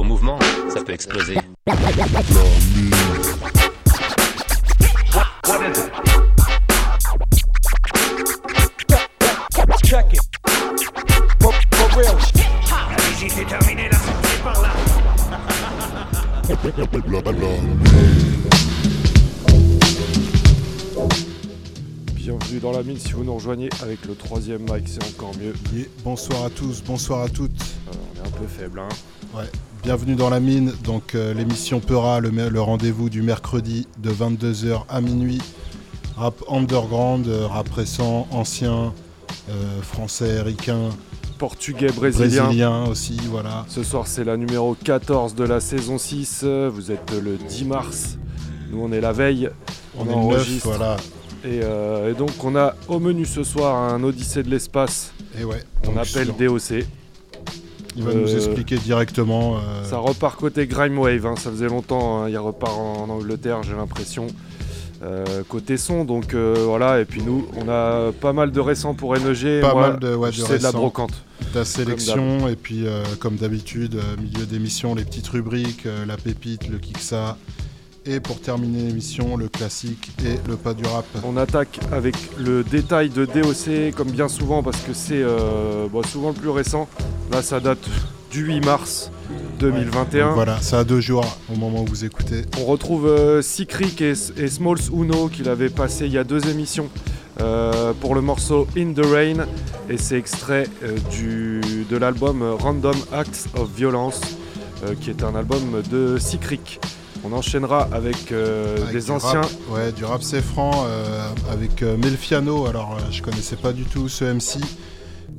faux mouvement, ça peut exploser. Bienvenue dans la mine si vous nous rejoignez avec le troisième mic, c'est encore mieux. Yeah, bonsoir à tous, bonsoir à toutes. Euh, on est un peu faible, hein. Bienvenue dans la mine, donc euh, l'émission Peura, le, le rendez-vous du mercredi de 22h à minuit. Rap underground, euh, rap récent, ancien, euh, français, ricain, Portugais, brésilien. brésilien aussi, voilà. Ce soir, c'est la numéro 14 de la saison 6. Vous êtes le 10 mars. Nous, on est la veille. On, On est enregistre. voilà. Et, et donc, on a au menu ce soir un Odyssée de l'espace. Et ouais. On appelle DOC. Il va nous euh, expliquer directement. euh, Ça repart côté Grime Wave, hein, ça faisait longtemps, hein, il repart en, en Angleterre, j'ai l'impression. Euh, côté son, donc euh, voilà, et puis nous, on a pas mal de récents pour NEG. Pas Moi, mal de- ouais, de C'est de la brocante. ta sélection et puis euh, comme d'habitude milieu d'émission les petites rubriques la pépite le kiksa et pour terminer l'émission le classique et le pas du rap On attaque avec le détail de DOC, comme bien souvent, parce que c'est euh, bon, souvent le plus récent. Là, ça date du 8 mars 2021. Donc voilà ça a deux jours au moment où vous écoutez On retrouve euh, et, et Smalls Uno qu'il avait passé il y a deux émissions euh, pour le morceau In the Rain et c'est extrait euh, du, de l'album Random Acts of Violence qui est un album de Secret. On enchaînera avec, euh, Avec des du anciens. rap, ouais du rap c'est franc euh, avec euh, Melfiano. Alors euh, je connaissais pas du tout ce MC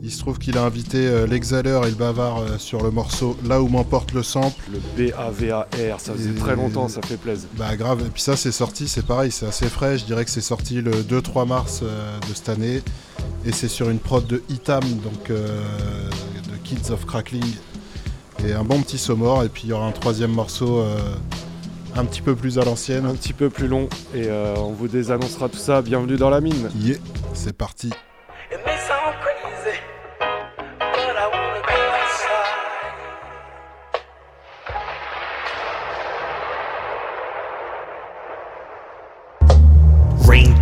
il se trouve qu'il a invité l'exhaleur et le bavard sur le morceau Là où m'emporte le sample. Le B-A-V-A-R, ça faisait Et- très longtemps, ça fait plaisir. Bah grave, et puis ça c'est sorti, c'est pareil, c'est assez frais, je dirais que c'est sorti le 2-3 mars de cette année, et c'est sur une prod de Itam, donc de Kids of Crackling, et un bon petit saumor, et puis il y aura un troisième morceau un petit peu plus à Un l'ancienne. petit peu plus long et euh, on vous désannoncera tout ça. Bienvenue dans la mine. Yeah, c'est parti.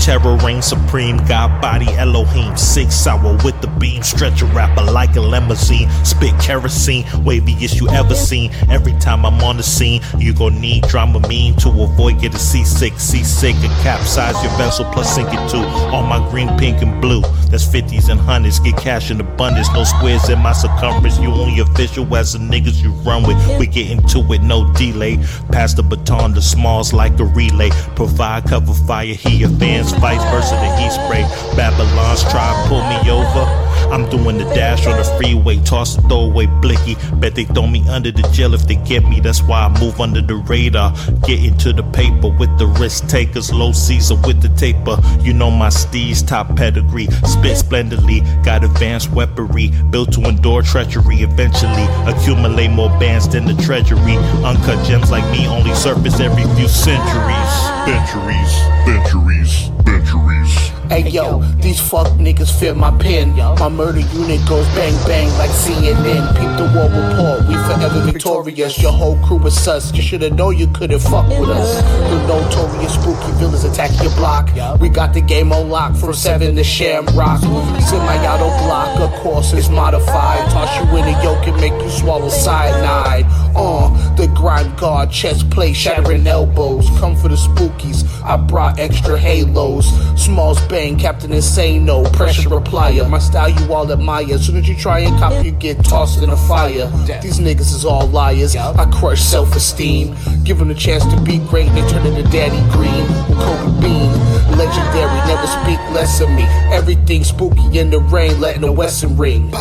Terror, reign supreme, God body Elohim. Six hour with the beam, stretch a rapper like a limousine. Spit kerosene, waviest you ever seen. Every time I'm on the scene, you gon' need drama Dramamine to avoid getting seasick. Seasick and capsize your vessel plus sink it too. All my green, pink, and blue. That's 50s and hundreds. Get cash in abundance. No squares in my circumference. You only official as the niggas you run with. We get into it, no delay. Pass the baton to smalls like a relay. Provide cover fire, he advance, vice versa the heat spray. Babylon's try to pull me over. I'm doing the dash on the freeway, toss the throwaway blicky. Bet they throw me under the jail if they get me. That's why I move under the radar. Get into the paper with the risk takers, low Caesar with the taper. You know my steez, top pedigree. Spit splendidly, got advanced weaponry. Built to endure treachery. Eventually, accumulate more bands than the treasury. Uncut gems like me only surface every few centuries. Centuries, centuries, centuries. Hey yo, these fuck niggas fit my pen. My murder unit goes bang bang like CNN. Peep the war report, we forever victorious. Your whole crew is sus. You should've known you couldn't fuck with us. The notorious spooky villains attack your block. We got the game on lock from seven to Shamrock. Semi-auto block, of course, is modified. Toss you in a yoke and make you swallow cyanide. Uh, the grind guard, chest plate, shattering elbows. Come for the spookies. I brought extra halos. Smalls bang, Captain Insane, no pressure replier. My style you all admire. Soon as you try and cop, you get tossed in a fire. These niggas is all liars. I crush self esteem. Give them a chance to be great, they turn into Daddy Green. Kobe Bean. Legendary, never speak less of me. Everything spooky in the rain, letting the Western ring.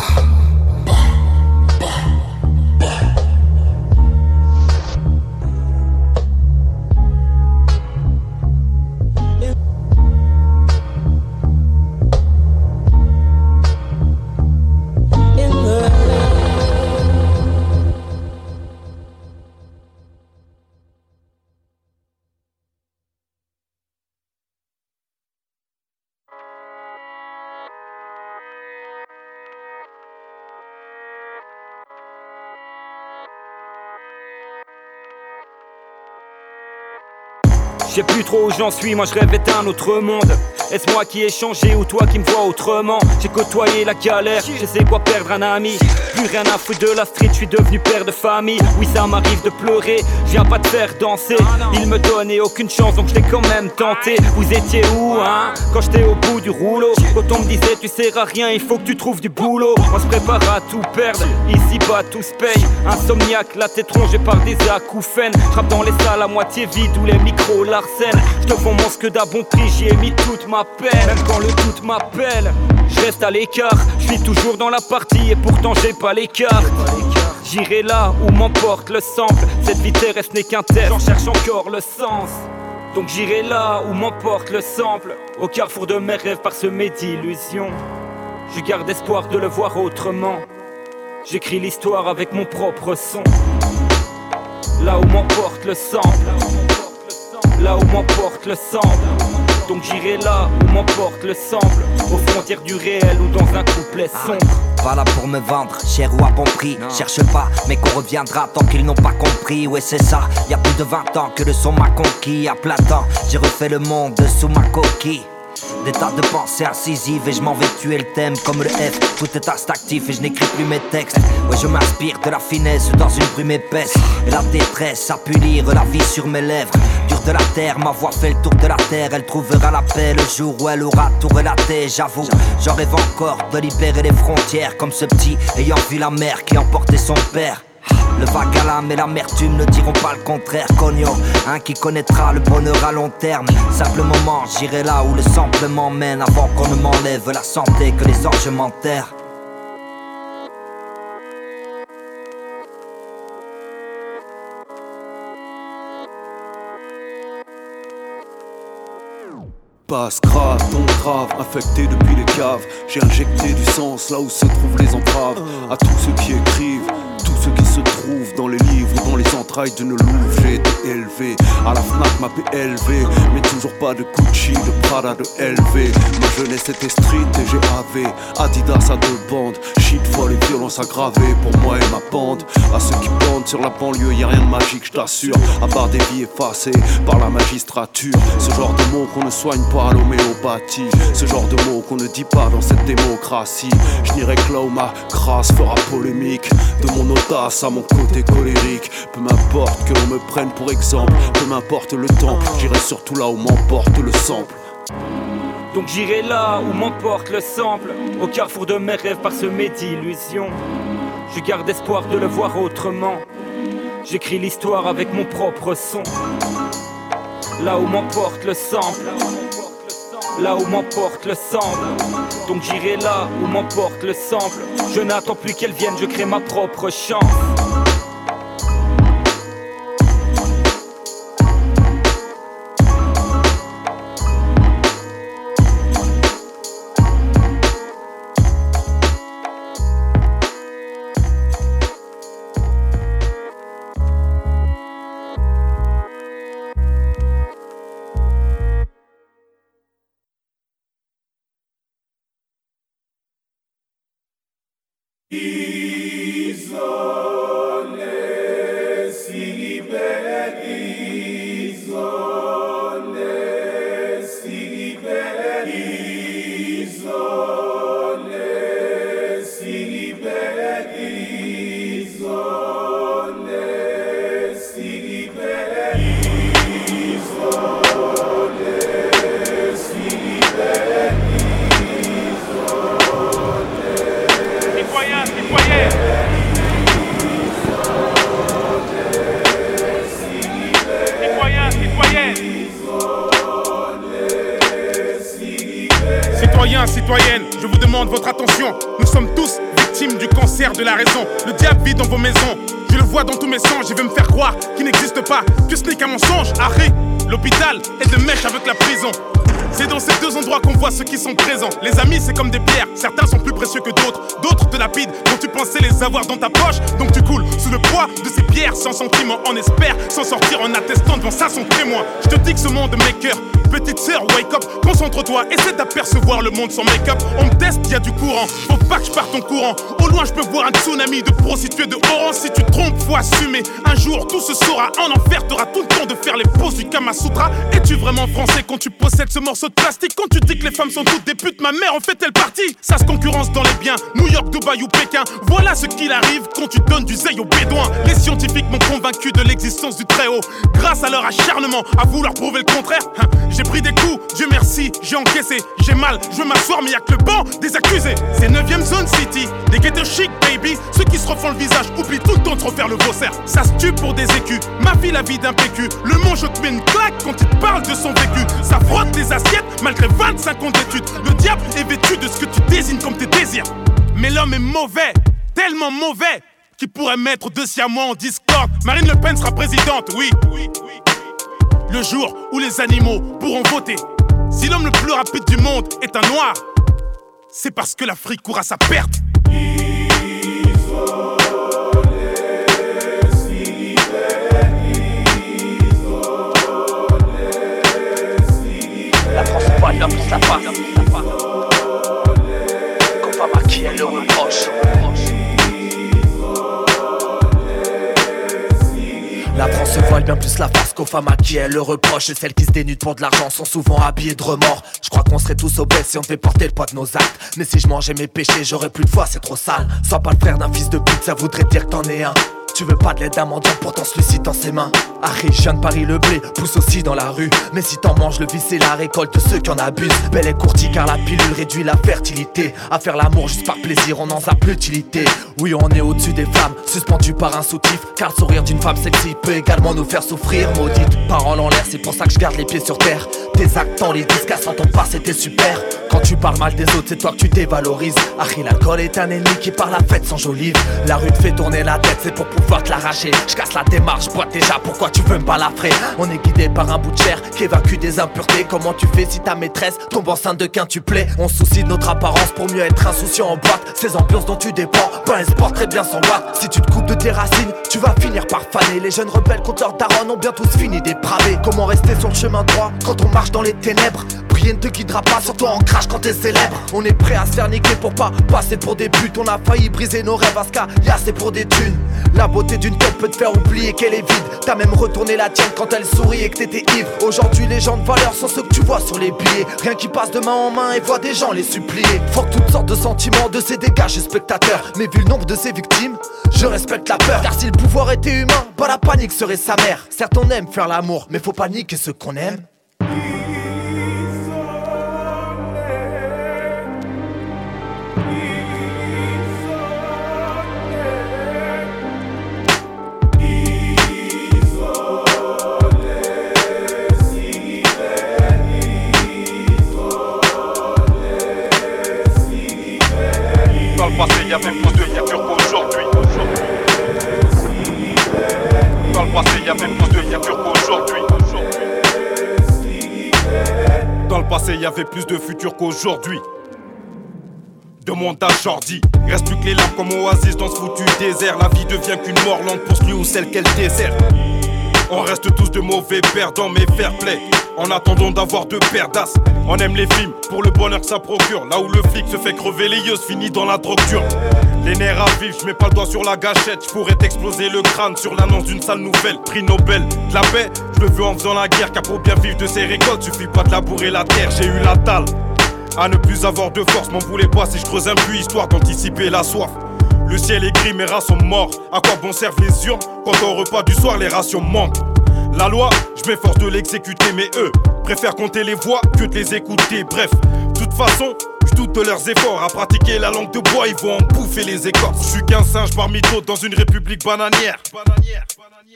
Plus trop où j'en suis, moi je rêvais d'un autre monde. Est-ce moi qui ai changé ou toi qui me vois autrement? J'ai côtoyé la galère, je sais quoi perdre un ami. Plus rien à foutre de la street, je suis devenu père de famille. Oui, ça m'arrive de pleurer, je viens pas te faire danser. Il me donnait aucune chance, donc je l'ai quand même tenté. Vous étiez où, hein? Quand j'étais au bout du rouleau. Quand on me disait tu sers à rien, il faut que tu trouves du boulot. On se prépare à tout perdre, ici bas tout se paye. Insomniaque, la tête rongée par des acouphènes. J'rappe dans les salles à moitié vides où les micros l'arsènent. Je te vends mon que d'à bon prix, j'y ai mis toute ma peine. Même quand le doute m'appelle, je reste à l'écart. Je suis toujours dans la partie et pourtant j'ai pas l'écart. J'irai là où m'emporte le sample. Cette vie terrestre n'est qu'un test, j'en cherche encore le sens. Donc j'irai là où m'emporte le sample. Au carrefour de mes rêves parsemés d'illusions. Je garde espoir de le voir autrement. J'écris l'histoire avec mon propre son. Là où m'emporte le sample. Là où m'emporte le sample. Donc j'irai là où m'emporte le sample. Aux frontières du réel ou dans un couplet sombre. Pas là pour me vendre, cher ou à bon prix. Cherche pas, mais qu'on reviendra tant qu'ils n'ont pas compris. Ouais, c'est ça, y a plus de 20 ans que le son m'a conquis. À plein temps, j'ai refait le monde sous ma coquille. Des tas de pensées incisives et je m'en vais tuer le thème comme le F. Tout est actif et je n'écris plus mes textes. Ouais, je m'inspire de la finesse dans une brume épaisse. Et la détresse a pu lire la vie sur mes lèvres. Dur de la terre, ma voix fait le tour de la terre. Elle trouvera la paix le jour où elle aura tout relaté. J'avoue, j'en rêve encore de libérer les frontières comme ce petit ayant vu la mère qui emportait son père. Le vague à l'âme et l'amertume ne diront pas le contraire. Cogno, un qui connaîtra le bonheur à long terme. Simple moment, j'irai là où le sample m'emmène avant qu'on ne m'enlève la santé que les anges m'enterrent. Passe grave, ton grave, infecté depuis les caves. J'ai injecté du sens là où se trouvent les entraves. À tous ceux qui écrivent, tous ceux qui se trouvent dans les livres, dans les entrailles d'une louve. J'ai été élevé à la Fnac, m'a élevé, mais toujours pas de Gucci, de Prada, de LV. Ma jeunesse était street et j'ai. Adidas à deux bandes, shit folle et violence aggravée pour moi et ma bande. À ceux qui bandent sur la banlieue, y a rien de magique, je t'assure. À part des vies effacées par la magistrature. Ce genre de mots qu'on ne soigne pas à l'homéopathie. Ce genre de mots qu'on ne dit pas dans cette démocratie. Je n'irai que là où ma grâce fera polémique. De mon audace à mon côté colérique. Peu m'importe que l'on me prenne pour exemple. Peu m'importe le temps, j'irai surtout là où m'emporte le sample. Donc j'irai là où m'emporte le sample. Au carrefour de mes rêves parsemés d'illusions. Je garde espoir de le voir autrement. J'écris l'histoire avec mon propre son. Là où m'emporte le sample. Là où m'emporte le sample. Donc j'irai là où m'emporte le sample. Je n'attends plus qu'elle vienne, je crée ma propre chance. Citoyens, sortir en attestant devant ça son témoin. Je te dis que ce monde maker Petite sœur, wake up, concentre-toi, essaie d'apercevoir le monde sans make-up. On me teste, y a du courant, faut pas que je parte en courant. Au loin, je peux voir un tsunami de prostituées de orange. Si tu trompes, faut assumer. Tout se saura. En enfer, t'auras tout le temps de faire les poses du Kama Sutra. Es-tu vraiment français quand tu possèdes ce morceau de plastique? Quand tu dis que les femmes sont toutes des putes, ma mère en fait elle partie. Ça se concurrence dans les biens, New York, Dubaï ou Pékin. Voilà ce qu'il arrive quand tu donnes du zeil aux bédouins. Les scientifiques m'ont convaincu de l'existence du Très-Haut. Grâce à leur acharnement à vouloir prouver le contraire, hein, j'ai pris des coups, Dieu merci, j'ai encaissé. J'ai mal, je veux m'asseoir, mais y a que le banc des accusés. C'est 9ème zone city, des ghettos chic, baby. Ceux qui se refont le visage oublient tout le temps de refaire le faussaire. Ça se tue pour des écus, ma vie, la vie d'un PQ. Le monde, je te mets une claque quand il te parle de son vécu. Ça frotte des assiettes malgré 25 ans d'études. Le diable est vêtu de ce que tu désignes comme tes désirs. Mais l'homme est mauvais, tellement mauvais, qu'il pourrait mettre deux siamois en discorde. Marine Le Pen sera présidente, oui. Le jour où les animaux pourront voter. Si l'homme le plus rapide du monde est un noir, c'est parce que l'Afrique court à sa perte. La. La France se voile bien plus la face qu'aux femmes à qui elle le reproche. Et celles qui se dénudent pour de l'argent sont souvent habillées de remords. Je crois qu'on serait tous obèses si on devait porter le poids de nos actes. Mais si je mangeais mes péchés j'aurais plus de foi c'est trop sale. Sois pas le frère d'un fils de pute ça voudrait dire que t'en es un tu veux pas de l'aide d'un mendiant, pourtant celui-ci dans ses mains. Harry, je viens de Paris, le blé pousse aussi dans la rue. Mais si t'en manges, le vice c'est la récolte ceux qui en abusent. Belle et courtie car la pilule réduit la fertilité. À faire l'amour juste par plaisir, on n'en a plus d'utilité. Oui, on est au-dessus des femmes, suspendu par un soutif. Car le sourire d'une femme sexy peut également nous faire souffrir. Maudite, parole en l'air, c'est pour ça que je garde les pieds sur terre. Tes actes en les disques sans ton passé, t'es super. Quand tu parles mal des autres, c'est toi que tu dévalorises. Harry, l'alcool est un ennemi qui par la fête sans jolive. La rue te fait tourner la tête, c'est pour pouvoir te l'arracher. Je casse la démarche, bois déjà, pourquoi tu veux me balafrer? On est guidé par un bout de chair qui évacue des impuretés. Comment tu fais si ta maîtresse tombe enceinte de quintuplet On se soucie de notre apparence pour mieux être insouciant en boîte. Ces ambiances dont tu dépends, ben elles se portent très bien sans boîte. Si tu te coupes de tes racines, tu vas finir par faner. Les jeunes rebelles contre leur daron ont bien tous fini dépravés. Comment rester sur le chemin droit quand on marche dans les ténèbres Rien ne te guidera pas, surtout en crash quand t'es célèbre. On est prêt à se faire niquer pour pas passer pour des buts. On a failli briser nos rêves à ce cas, y'a c'est pour des thunes. La beauté d'une tête peut te faire oublier qu'elle est vide. T'as même retourné la tienne quand elle sourit et que t'étais ivre. Aujourd'hui, les gens de valeur sont ceux que tu vois sur les billets. Rien qui passe de main en main et voit des gens les supplier. Faut toutes sortes de sentiments de ces dégâts, spectateurs. Mais vu le nombre de ces victimes, je respecte la peur. Car si le pouvoir était humain, pas la panique serait sa mère. Certes, on aime faire l'amour, mais faut pas niquer ce qu'on aime. Y avait plus de futurs qu'aujourd'hui. Dans le passé, il y avait plus de futurs qu'aujourd'hui. Dans le passé, il y avait plus de futurs qu'aujourd'hui. Demande à Jordi, reste plus que les larmes comme oasis dans ce foutu désert. La vie devient qu'une mort lente pour celui ou celle qu'elle désert. On reste tous de mauvais perdants, mais fair play. En attendant d'avoir de perdasses, on aime les films pour le bonheur que ça procure. Là où le flic se fait crever les yeux, finit dans la drogue dure. Les nerfs à vivre, je mets pas le doigt sur la gâchette. Je pourrais t'exploser le crâne sur l'annonce d'une sale nouvelle. Prix Nobel, la paix, je le veux en faisant la guerre. Car pour bien vivre de ses récoltes, suffit pas de labourer la terre. J'ai eu la dalle à ne plus avoir de force. M'en voulais pas si je creuse un puits histoire d'anticiper la soif. Le ciel est gris, mes rats sont morts. À quoi bon servent les urnes? Quand au repas du soir les rations manquent La loi, je m'efforce de l'exécuter, mais eux préfèrent compter les voix que de les écouter. Bref, de toute façon, je doute de leurs efforts. À pratiquer la langue de bois, ils vont en bouffer les écorces. Je suis qu'un singe parmi d'autres dans une république bananière.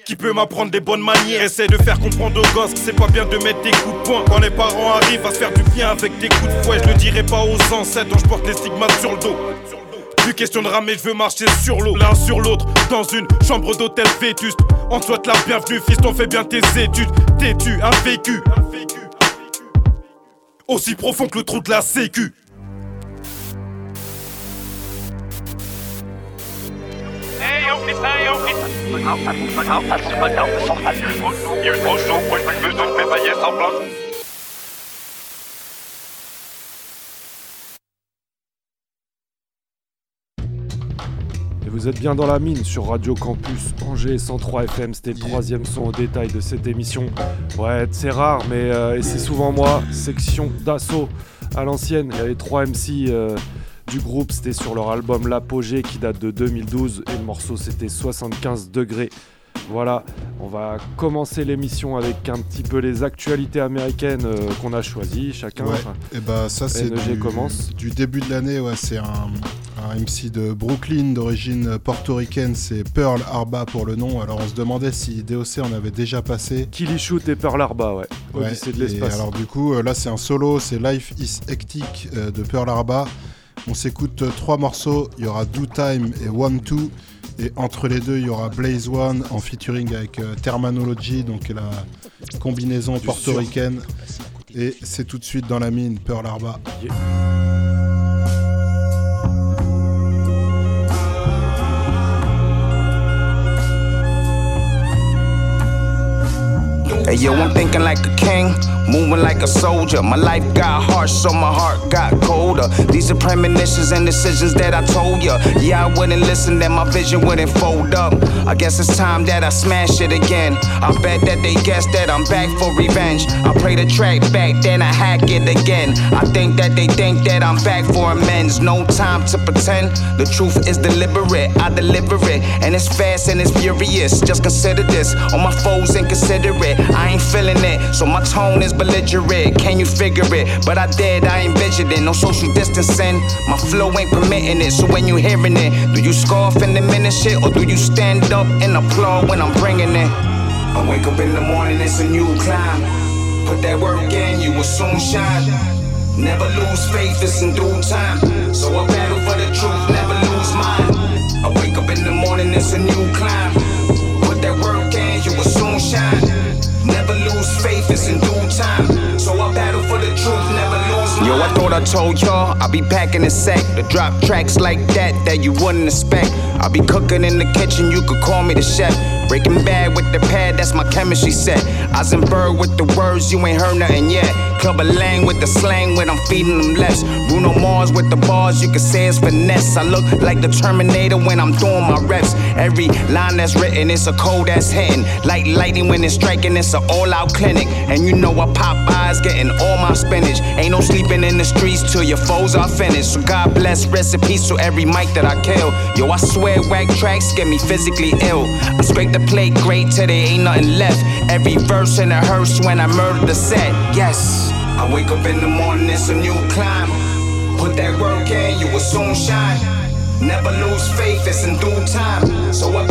Qui peut m'apprendre des bonnes manières Essaie de faire comprendre aux gosses que c'est pas bien de mettre des coups de poing Quand les parents arrivent à se faire du bien avec des coups de fouet Je le dirai pas aux ancêtres dont je porte les stigmates sur le dos plus question de je veux marcher sur l'eau L'un sur l'autre, dans une chambre d'hôtel vétuste On te souhaite la bienvenue, fils, on fait bien tes études Têtu, un vécu Aussi profond que le trou de la sécu vous êtes bien dans la mine sur Radio Campus Angers 103 FM. C'était le troisième son au détail de cette émission. Ouais, c'est rare, mais euh, c'est souvent moi. Section d'assaut à l'ancienne. Il y avait trois MC euh, du groupe. C'était sur leur album L'Apogée qui date de 2012 et le morceau c'était 75 degrés. Voilà, on va commencer l'émission avec un petit peu les actualités américaines euh, qu'on a choisies chacun. Ouais. Et bah ça c'est du, commence. du début de l'année, ouais, c'est un, un MC de Brooklyn d'origine portoricaine, c'est Pearl Arba pour le nom. Alors on se demandait si DOC en avait déjà passé. Killy Shoot et Pearl Arba, ouais. Ouais, Odyssée de et l'espace. alors du coup, euh, là c'est un solo, c'est Life is Hectic euh, de Pearl Arba. On s'écoute trois morceaux, il y aura Do Time et One Two. Et entre les deux, il y aura Blaze One en featuring avec euh, Terminology, donc la combinaison portoricaine. Et c'est tout de suite dans la mine, Pearl Arba. Hey yo, I'm thinking like a king, moving like a soldier. My life got harsh, so my heart got colder. These are premonitions and decisions that I told ya. Yeah, I wouldn't listen, then my vision wouldn't fold up. I guess it's time that I smash it again. I bet that they guess that I'm back for revenge. I play the track back, then I hack it again. I think that they think that I'm back for amends. No time to pretend. The truth is deliberate, I deliver it, and it's fast and it's furious. Just consider this, all my foes inconsiderate. I ain't feeling it, so my tone is belligerent. Can you figure it? But I did, I ain't vigilant. No social distancing, my flow ain't permitting it. So when you hearing it, do you scoff and diminish it, or do you stand up and applaud when I'm bringing it? I wake up in the morning, it's a new climb. Put that work in, you will soon shine. Never lose faith, it's in due time. So I battle for the truth, never lose mine. I wake up in the morning, it's a new climb. Put that work in, you will soon shine. Time. So I battle for the truth, never lose. Yo, I thought I told y'all I'll be packing a sack to drop tracks like that that you wouldn't expect. I'll be cooking in the kitchen, you could call me the chef. Breaking bad with the pad, that's my chemistry set. Heisenberg with the words, you ain't heard nothing yet. Clubber Lang with the slang when I'm feeding them less. Bruno Mars with the bars, you can say it's finesse. I look like the Terminator when I'm doing my reps. Every line that's written, it's a code that's hitting. Like lightning when it's striking, it's an all out clinic. And you know I pop eyes, getting all my spinach. Ain't no sleeping in the streets till your foes are finished. So God bless, peace to every mic that I kill. Yo, I swear whack tracks get me physically ill. I scrape the plate great till there ain't nothing left. Every verse in a hearse when I murder the set. Yes, I wake up in the morning, it's a new climb. Put that work in, you will soon shine. Never lose faith, it's in due time. So I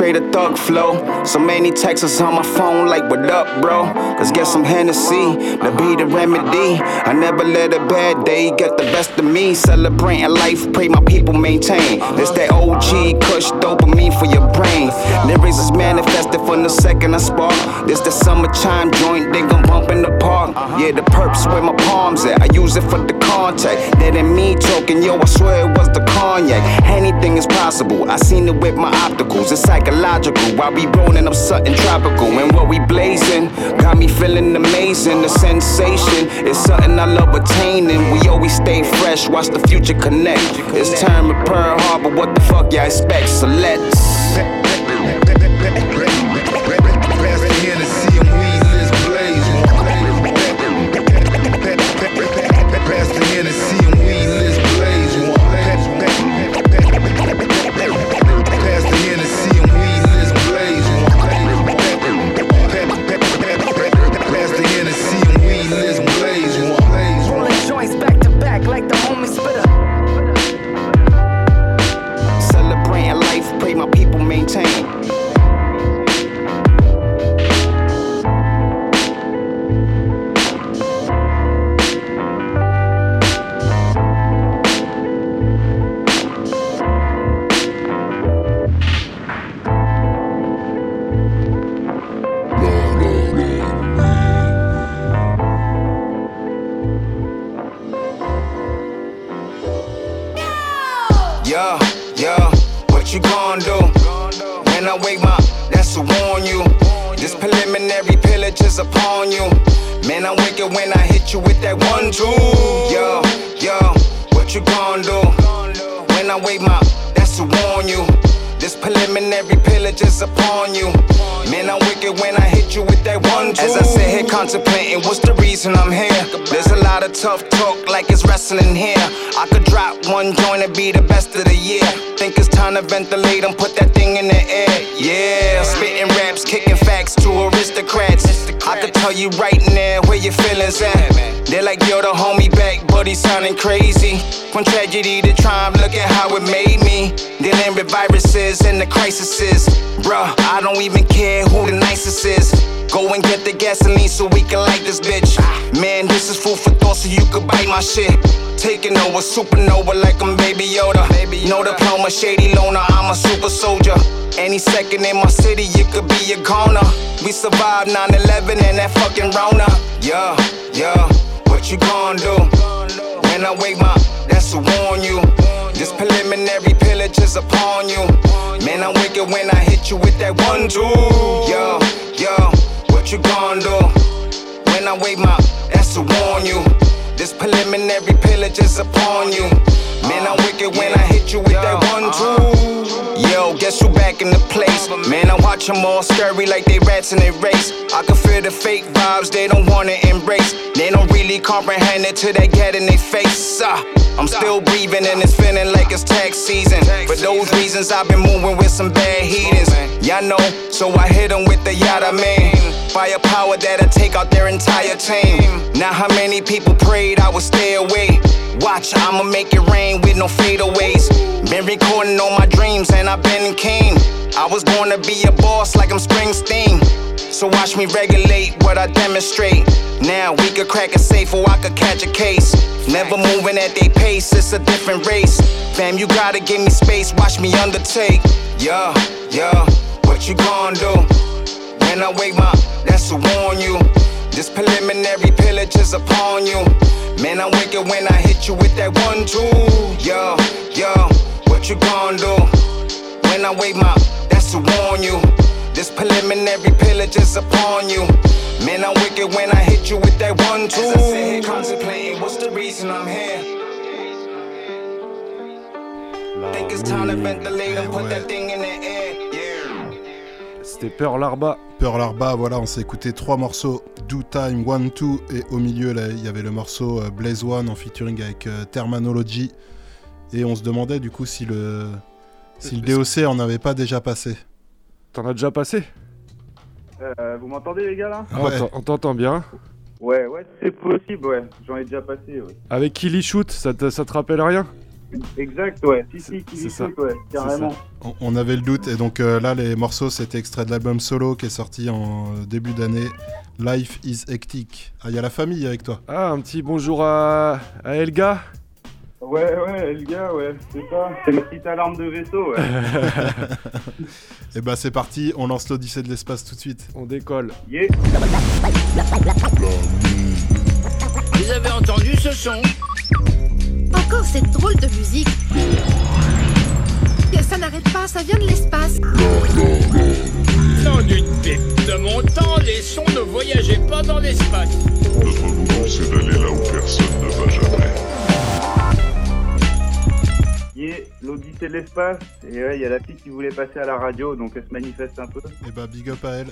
orchestrate a thug flow. So many texts on my phone, like, what up, bro? Let's get some Hennessy to be the remedy. I never let a bad day get the best of me. Celebrating life, pray my people maintain. It's that OG kush dopamine for your brain. Lyrics is manifested from the second I spark. This the summertime joint, they gon' bump in the park. Yeah, the perps where my palms at. I use it for the contact. That ain't me talking, yo, I swear it was the cognac. Anything is possible. I seen it with my opticals. It's psychological. Why we rolling up something tropical. And what we blazing got me feeling amazing. The sensation is something I love attaining. We always stay fresh, watch the future connect. It's time to Pearl Harbor. What the fuck y'all expect? So let's. Contemplating, what's the reason I'm here? There's a lot of tough talk like it's wrestling here. I could drop one joint and be the best of the year. Think it's time to ventilate and put that thing in the air. Yeah, spitting raps, kicking facts to aristocrats. I could tell you right now where your feelings at. They're like, yo, the homie back, he sounding crazy. From tragedy to triumph, look at how it made me. Dealing with viruses and the crises. Bruh, I don't even care who the nicest is. Go and get the gasoline so we can light this bitch. Man, this is food for thought so you could bite my shit. Taking over supernova like I'm Baby Yoda. No diploma, shady loner, I'm a super soldier. Any second in my city, you could be a goner. We survived 9 11 and that fucking Rona. Yeah, yeah, what you gonna do? When I wake my, that's to warn you. This preliminary pillage is upon you. Man, I'm wicked when I hit you with that one, two. Yo, yo, what you gonna do? When I wake my, that's to warn you. This preliminary pillage is upon you. Man, I'm wicked when I hit you with that one, two. Yo, guess who back in the place? Man, I watch them all scurry like they rats in a race. I can feel the fake vibes they don't wanna embrace. They don't really comprehend it till they get in their face. Ah, I'm still breathing and it's feeling like it's tax season. For those reasons, I've been moving with some bad heathens. Y'all know, so I hit them with the yada man. Firepower that'll take out their entire team. Now, how many people prayed I would stay away? Watch, I'ma make it rain with no fadeaways. Been recording all my dreams and I've been king. I was born to be a boss like I'm Springsteen. So watch me regulate what I demonstrate. Now we could crack a safe or I could catch a case. Never moving at their pace, it's a different race. Fam, you gotta give me space, watch me undertake. Yeah, yeah, what you gonna do? When I wake my, that's to warn you. This preliminary pillage is upon you. Man, I'm wicked when I hit you with that one, two. Yo, yo, what you gonna do? When I wake my, that's to warn you. This preliminary pillage is upon you. Man, I'm wicked when I hit you with that one, two. As I sit here contemplating, what's the reason I'm here? Think it's time to ventilate and put that thing in the air. C'était Pearl Harbor. Pearl Harbor, voilà, on s'est écouté trois morceaux, Do Time, One, Two, et au milieu, là, il y avait le morceau euh, Blaze One en featuring avec euh, Terminology. Et on se demandait du coup si le, si le DOC en avait pas déjà passé. T'en as déjà passé? Euh, vous m'entendez les gars là? Ah, on t'en- On t'entend bien. Ouais, ouais, c'est possible, ouais. J'en ai déjà passé, ouais. Avec Killy Shoot, ça te, ça te rappelle rien? Exact, ouais. Si, si, C'est Kiwi ça. Ouais, carrément. ça. On, on avait le doute, et donc euh, là, les morceaux, c'était extrait de l'album solo qui est sorti en euh, début d'année. Life is hectic. Ah, il y a la famille avec toi. Ah, un petit bonjour à, à Elga. Ouais, ouais, gars, ouais, c'est ça. C'est ma petite alarme de vaisseau, ouais. Et bah, c'est parti, on lance l'Odyssée de l'espace tout de suite. On décolle. Yeah. Vous avez entendu ce son? Encore cette drôle de musique. Ça n'arrête pas, ça vient de l'espace. Sans d'une pipe. De mon temps, les sons ne voyageaient pas dans l'espace. Notre boulot, c'est d'aller là où personne ne va jamais. Yeah, l'Odyssée de l'espace? Et ouais, il y a la fille qui voulait passer à la radio, donc elle se manifeste un peu. Et bah, big up à elle.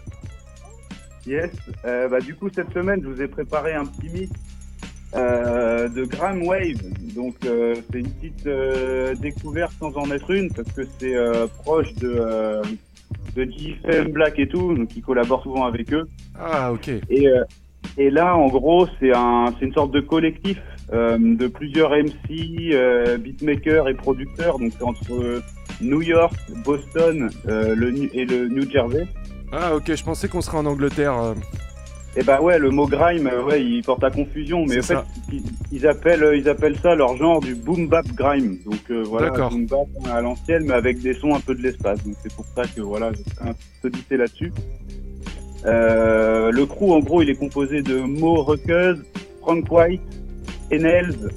Yes. Euh, bah, du coup, cette semaine, je vous ai préparé un petit mix euh, de Grime Wave. Donc, euh, c'est une petite euh, découverte sans en être une, parce que c'est euh, proche de, euh, de JFM Black et tout, donc ils collaborent souvent avec eux. Ah, ok. Et, euh, et là, en gros, c'est un, c'est une sorte de collectif euh, de plusieurs MC, euh, beatmakers et producteurs. Donc, c'est entre New York, Boston euh, le, et le New Jersey. Ah, ok, je pensais qu'on serait en Angleterre. Et bah ouais, le mot grime, euh, ouais, il porte à confusion, mais en fait, ils, ils appellent, euh, ils appellent ça leur genre du boom bap grime. Donc euh, voilà, boom bap à l'ancienne, mais avec des sons un peu de l'espace. Donc c'est pour ça que voilà, un petit odyssée là-dessus. Euh, le crew, en gros, il est composé de Mo Ruckers, Frank White, Enels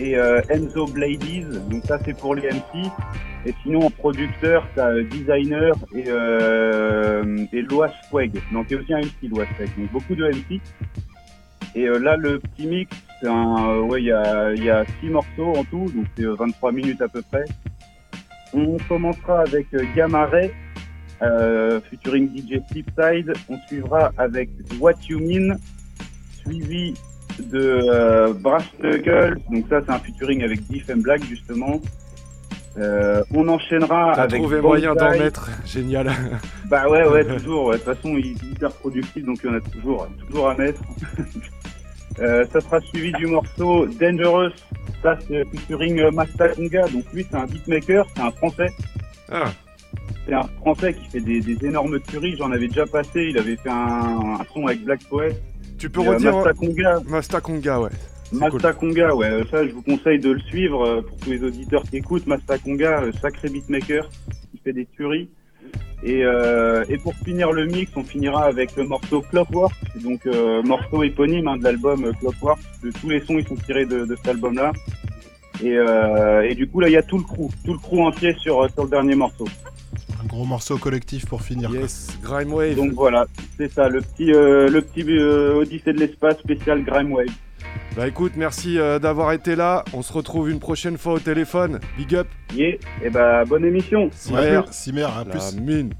et euh, Enzo Bladies. Donc ça, c'est pour les MC. Et sinon, en producteur, t'as euh, Designer et, euh, et Loas Swag. Donc il y a aussi un MC, Loas Swag. Donc beaucoup de MC. Et euh, là, le petit mix, c'est ouais, il y a, y a six morceaux en tout, donc c'est euh, 23 minutes à peu près. On commencera avec Ray, euh, featuring DJ Flipside. On suivra avec What You Mean, suivi de euh, Brass Knuckles. Donc ça, c'est un featuring avec Diff and Black justement. Euh, on enchaînera T'as avec trouvé moyen d'en mettre. Génial. Bah ouais, ouais, toujours. ouais. De toute façon, il est hyper productif, donc il y en a toujours, toujours à mettre. Euh, ça sera suivi du morceau Dangerous. Ça, c'est featuring Masta Kunga. Donc lui, c'est un beatmaker, c'est un français. Ah. C'est un français qui fait des, des énormes tueries. J'en avais déjà passé. Il avait fait un, un son avec Black Poet. Tu peux redire. Masta Kunga. Masta Conga, ouais. Masta Conga, ouais, ça je vous conseille de le suivre euh, pour tous les auditeurs qui écoutent. Masta Conga, euh, sacré beatmaker, qui fait des tueries. Et, euh, et pour finir le mix, on finira avec le morceau Clockwork, donc euh, morceau éponyme hein, de l'album Clockwork. De tous les sons ils sont tirés de, de cet album-là. Et, euh, et du coup là il y a tout le crew, tout le crew entier sur, sur le dernier morceau. Un gros morceau collectif pour finir. quoi. Yes, Grime Wave. Donc voilà, c'est ça, le petit, euh, le petit euh, Odyssée de l'espace spécial Grime Wave. Bah écoute, merci euh, d'avoir été là. On se retrouve une prochaine fois au téléphone. Big up. Yeah, et bah bonne émission. Cimer. Cimer, à La plus. mine.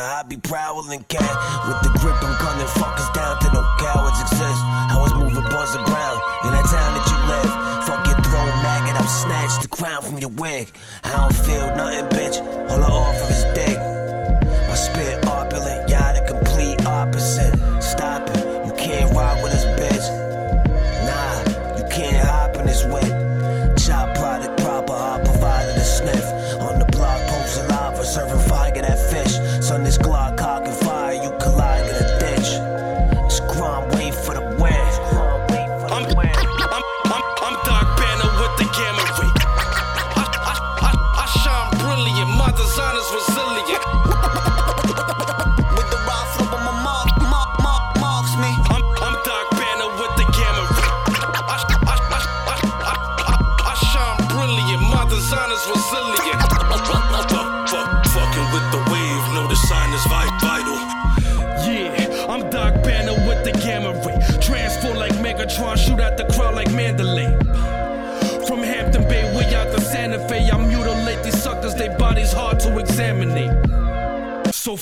I be prowling cat. With the grip, I'm gunning fuckers down to no cowards exist. I was moving buzz around in that town that you live. Fuck your throne maggot, I'll snatch the crown from your wig. I don't feel nothing, bitch. All I offer is dick.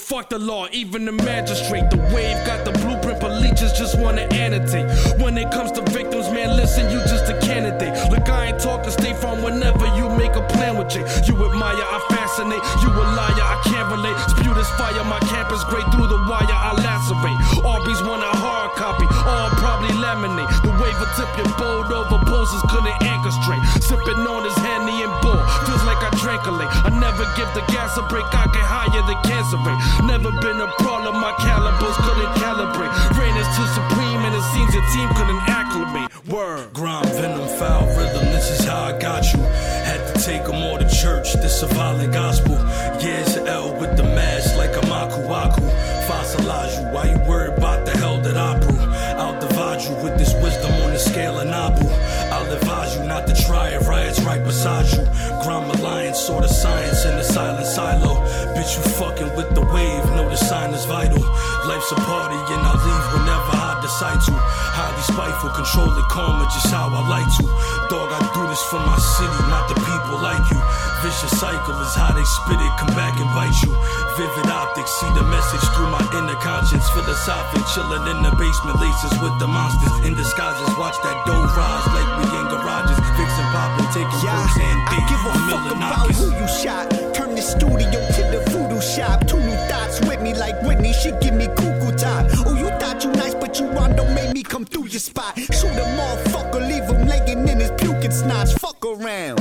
Fuck the law, even the magistrate. The wave got the blueprint, but leeches just wanna annotate. When it comes to victims, man, listen, you just a candidate. Look, I ain't talking stay from whenever you make a plan Jay. You admire, I fascinate. You a liar, I can't relate. Spew this fire, my campus great through the wire, I lacerate. Arby's want a hard copy, all probably laminate. The wave will tip your boat over, poses couldn't anchor straight. Sipping on his Henny and bull, feels like I drank a lake. I never give the gas a break, I get higher than cancer rate. Never been a problem, my calibers couldn't calibrate. Rain is too supreme, and it seems your team couldn't acclimate. Word. Grind, venom, foul rhythm, this is how I got you. Had to take them all to church, this a violent gospel. Yeah, L with the mask like a Maku Aku. Fossilize you, why you worried about the hell that I brew? I'll divide you with this wisdom on the scale of Nabu. I'll advise you not to try it, riots right beside you. Grind alliance, sort of science in the silent silo. Bitch, you fucking with the wave, know the sign is vital. Life's a party and I leave whenever I to. Highly spiteful, controlling karma, just how I like to. Dog, I do this for my city, not the people like you. Vicious cycle is how they spit it, come back and bite you. Vivid optics, see the message through my inner conscience. Philosophic, chilling in the basement, laces with the monsters. In disguises, watch that dough rise like we in garages. Fixing poppin', taking perks and I give a fuck about who you shot. Turn the studio to the voodoo shop. Two new thoughts with me like Whitney. She give me cuckoo time. Oh, you thought you nice, you rondo made me come through your spot. Shoot a motherfucker, leave him laying in his puking snots. Fuck around.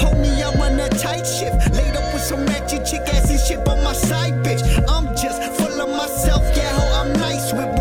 Homie, I'm on a tight shift. Laid up with some ratchet chick ass and shit on my side, bitch. I'm just full of myself. Yeah, ho, I'm nice with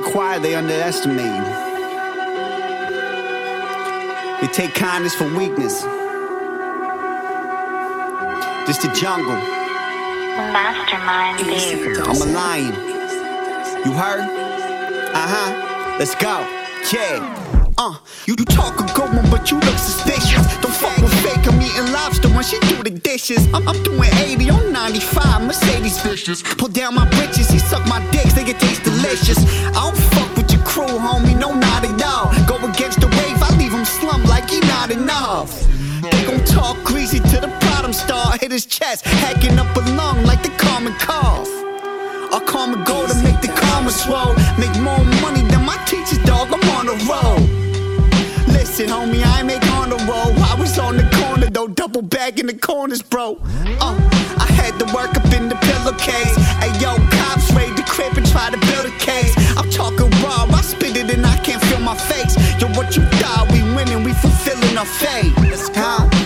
quiet, they underestimate you. They take kindness for weakness. This the jungle. Mastermind I'm a lion. You heard? Uh huh. Let's go. Yeah. Uh, you, talk a good one, but you look suspicious. Don't fuck with fake. I'm eating lobster when she do the dishes. I'm, I'm doing 80 on 95. Mercedes vicious. Pull down my britches. He suck my dicks. They get taste delicious. I don't fuck with your crew, homie. No, not at all. Go against the wave. I leave him slum like he not enough. They gon' talk greasy to the bottom star. Hit his chest, hacking up a lung like the common cough. I karma go to make the karma swell. Make more money than my teachers, dog. I'm on the road. Homie, I ain't make on the road. I was on the corner though, double bag in the corners, bro. Uh, I had to work up in the pillowcase. Hey yo, cops raid the crib and try to build a case. I'm talking raw, I spit it and I can't feel my face. Yo, what you thought? We winning, we fulfilling our fate. Huh?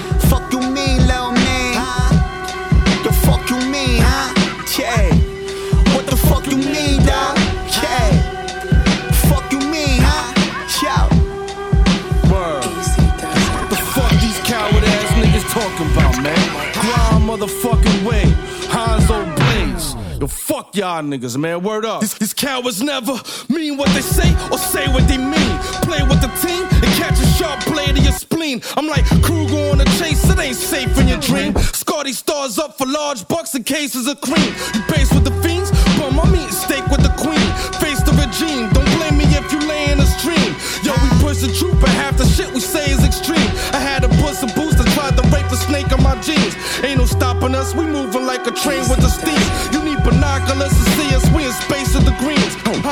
Y'all niggas, man. Word up. These, these cowards never mean what they say or say what they mean. Play with the team and catch a sharp blade to your spleen. I'm like Kruger on a chase, it ain't safe in your dream. Scotty stars up for large bucks and cases of cream. You base with the fiends, bum, I'm eating steak with the queen. Face the regime, don't blame me if you lay in a stream. Yo, we push the truth, but half the shit we say is extreme. I had to put some boost and tried to rape the snake on my jeans. Ain't no stopping us, we moving like a train with the steam.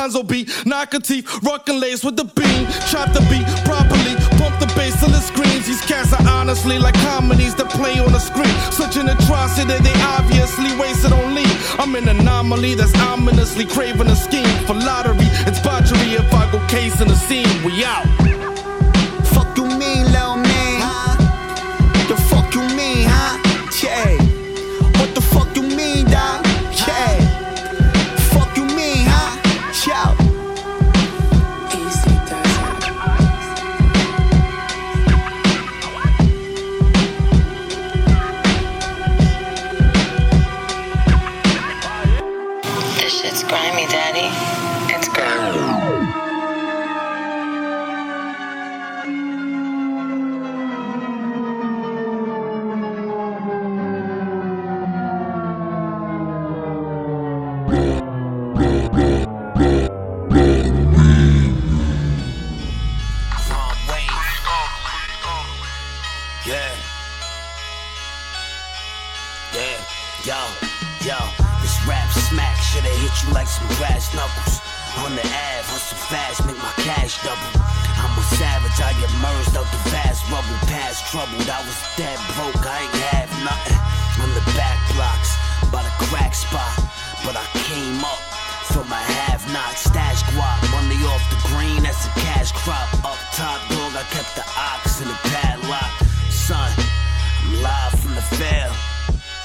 Greens. Hanzo beat, knock a teeth, rock and lace with the beam. Chop the beat properly, pump the bass Merciless screams, these cats are honestly like comedies that play on the screen. Such an atrocity, they obviously wasted on leave. I'm an anomaly that's ominously craving a scheme for lottery. It's botchery if I go case in the scene. We out. Knuckles. On the Ave, hustle fast, make my cash double. I'm a savage, I get merged out the vast rubble. Past troubled, I was dead broke, I ain't have nothing. On the back blocks, by the crack spot. But I came up from my have not stash guap. Money off the green, that's a cash crop. Up top, dog, I kept the ox in the padlock. Son, I'm live from the fail.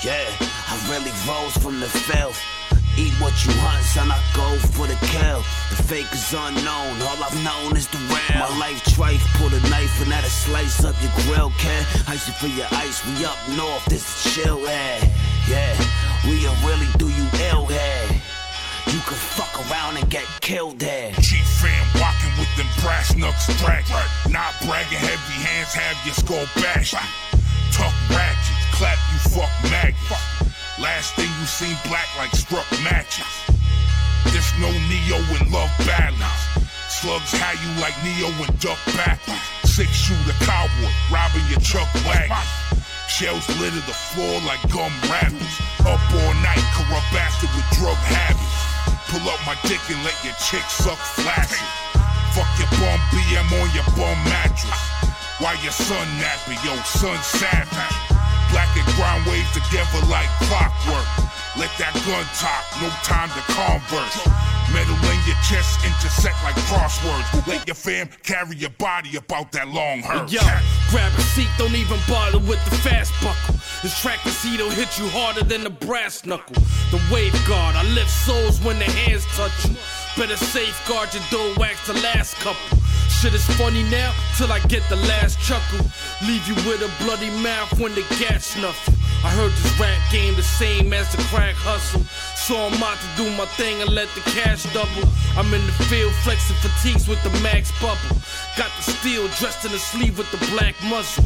Yeah, I really rose from the filth. Eat what you hunt, son, I go for the kill. The fake is unknown, all I've known is the real. My life trife, pull a knife and that'll slice up your grill, kid. Icy for your ice, we up north, this is chill head. Yeah, we'll really do you ill head. You can fuck around and get killed there. Chief fam walking with them brass knucks dragging. Not bragging, heavy hands have your skull bashed. Talk ratchets, clap you fuck maggots. Last thing you seen black like struck matches. There's no Neo in love battles. Slugs how you like Neo and duck backwards. Six shooter cowboy, robbing your truck wagon. Shells litter the floor like gum rappers. Up all night, corrupt bastard with drug habits. Pull up my dick and let your chick suck flashes. Fuck your bum BM on your bum mattress. Why your son napping, yo, son savage. Black and brown waves together like clockwork. Let that gun talk, no time to converse. Metal in your chest intersect like crosswords. Let your fam carry your body about that long hearse. Yo, grab a seat, don't even bother with the fast buckle. This track is will hit you harder than the brass knuckle. The wave guard, I lift souls when the hands touch you. Better safeguard your door wax the last couple. Shit is funny now till I get the last chuckle. Leave you with a bloody mouth when the gas you. I heard this rap game the same as the crack hustle. So I'm out to do my thing and let the cash double. I'm in the field flexing fatigues with the max bubble. Got the steel dressed in the sleeve with the black muzzle.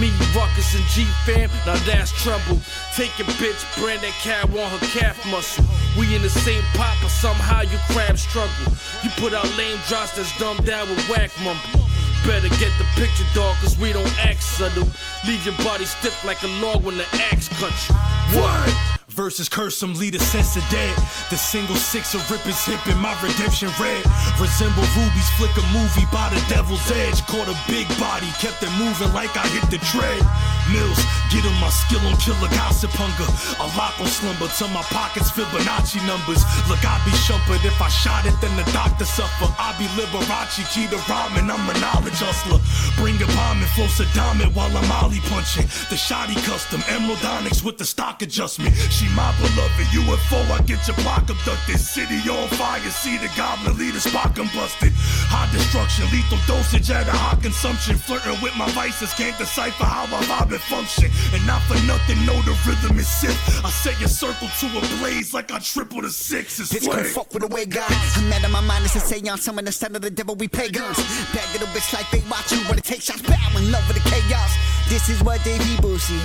Me, Ruckus, and G fam, now that's trouble. Take bitch, brand that cat on her calf muscle. We in the same pot, but somehow you crab struggle. You put out lame drops that's dumbed down with whack mumble. Better get the picture, dog, cause we don't act subtle. Leave your body stiff like a log when the axe cuts you. What? Versus curse some leader sense of dead. The single six of rip is hip in my redemption red. Resemble rubies, flick a movie by the devil's edge. Caught a big body, kept it moving like I hit the tread. Mills, get on my skill on killer gossip hunger. A lock on slumber till my pockets Fibonacci numbers. Look, I be shumpered if I shot it, then the doctor suffer. I be Liberace, key to rhyming, I'm a knowledge hustler. Bring a bomb and flow Saddam it while I'm ollie punching. The shoddy custom, Emerald Onyx with the stock adjustment. My beloved UFO, I get your block abducted. City on fire, see the goblin leader Spock busted. High destruction, lethal dosage at a high consumption. Flirting with my vices, can't decipher how I vibe and function. And not for nothing, know the rhythm is sick. I set your circle to a blaze like I triple the six is Bitch, flame. fuck with the way God. I'm mad at my mind, it's a seance. I'm in the son of the devil, we pagans. Bad little bitch like they watch you, wanna take shots, bow in love with the chaos. This is what they evil see.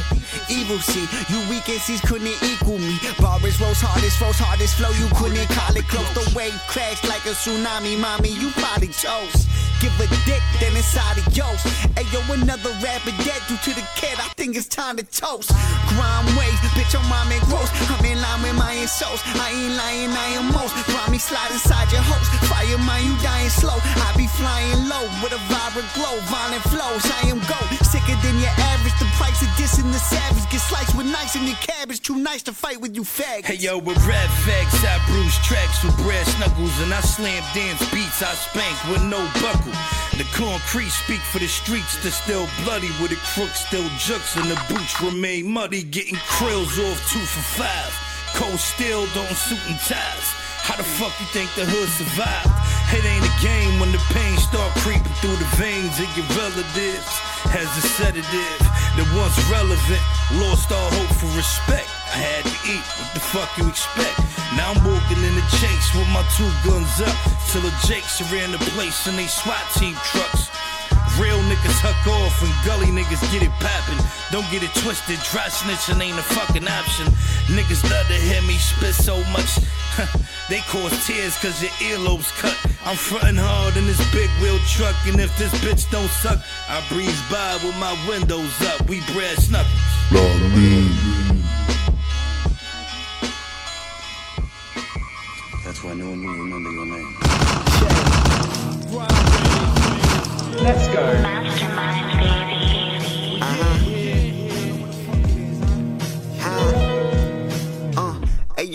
Evil see. You weak MCs couldn't equal me. Barbers rose hardest, rose hardest flow. You couldn't call it close. The wave crashed like a tsunami, mommy. You probably chose. Give a dick, then it's adios. Ayo, another rapper dead due to the cat. I think it's time to toast. Crime waves, bitch, I'm rhyming gross. I'm in line with my dying souls. I ain't lying, I am most. Grimy slide inside your host. Fire mind, you dying slow. I be flying low with a vibrant glow, violent flows. I am gold, sicker than your average. The price of dissing the savage. Get sliced with nice in your cabbage. Too nice to fight with you fags. Hey yo, with red fags, I bruise tracks with bread snuggles, and I slam dance beats. I spank with no buckle. The concrete speak for the streets. They're still bloody with the crooks still jukes, and the boots remain muddy. Getting krills off two for five. Cold steel, don't suit and ties. How the fuck you think the hood survived? It ain't a game when the pain start creeping through the veins of your relatives. As a sedative that once relevant, lost all hope for respect. I had to eat, what the fuck you expect? Now I'm walking in the chase with my two guns up. Till the Jakes are in the place in they SWAT team trucks. Real niggas huck off and gully niggas get it poppin'. Don't get it twisted, dry snitching ain't a fucking option. Niggas love to hear me spit so much. they cause tears cause your earlobes cut. I'm frontin' hard in this big wheel truck, and if this bitch don't suck, I breeze by with my windows up. We bread snuffles. That's why no one will remember your name. Let's go.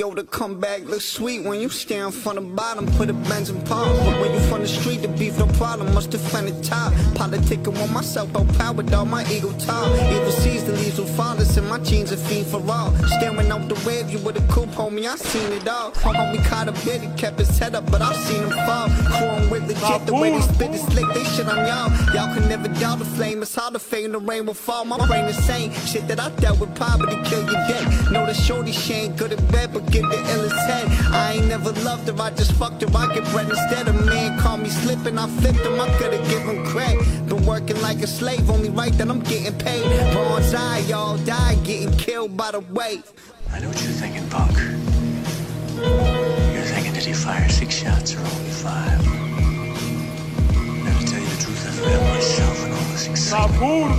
Yo, the comeback looks sweet when you stand from the bottom, put a Benz in palm. But when you from the street, the beef no problem, must defend the top. Politicking on myself, out power, dog, my ego tall. Evil sees the leaves will fathers, and my genes are fiend for all. Staring out the wave, you with a coupe, homie, I seen it all. My homie caught a bit, he kept his head up, but I've seen him fall. Crewing with legit, the way they spit is slick, they shit on y'all. Y'all can never doubt the flame, it's hard to fade, the rain will fall. My brain is sane, shit that I dealt with, poverty kill your dead. Know the shorty, she ain't good at bed, but get the illest head. I ain't never loved her, I just fucked her, I get bread instead. A man call me slipping, I flipped him, I could've given credit. Been working like a slave, only right that I'm getting paid. Bronze eye, y'all die, getting killed by the wave. I know what you're thinking, punk. You're thinking, did he fire six shots or only five? Now, to tell you the truth, I forgot myself and all this excitement.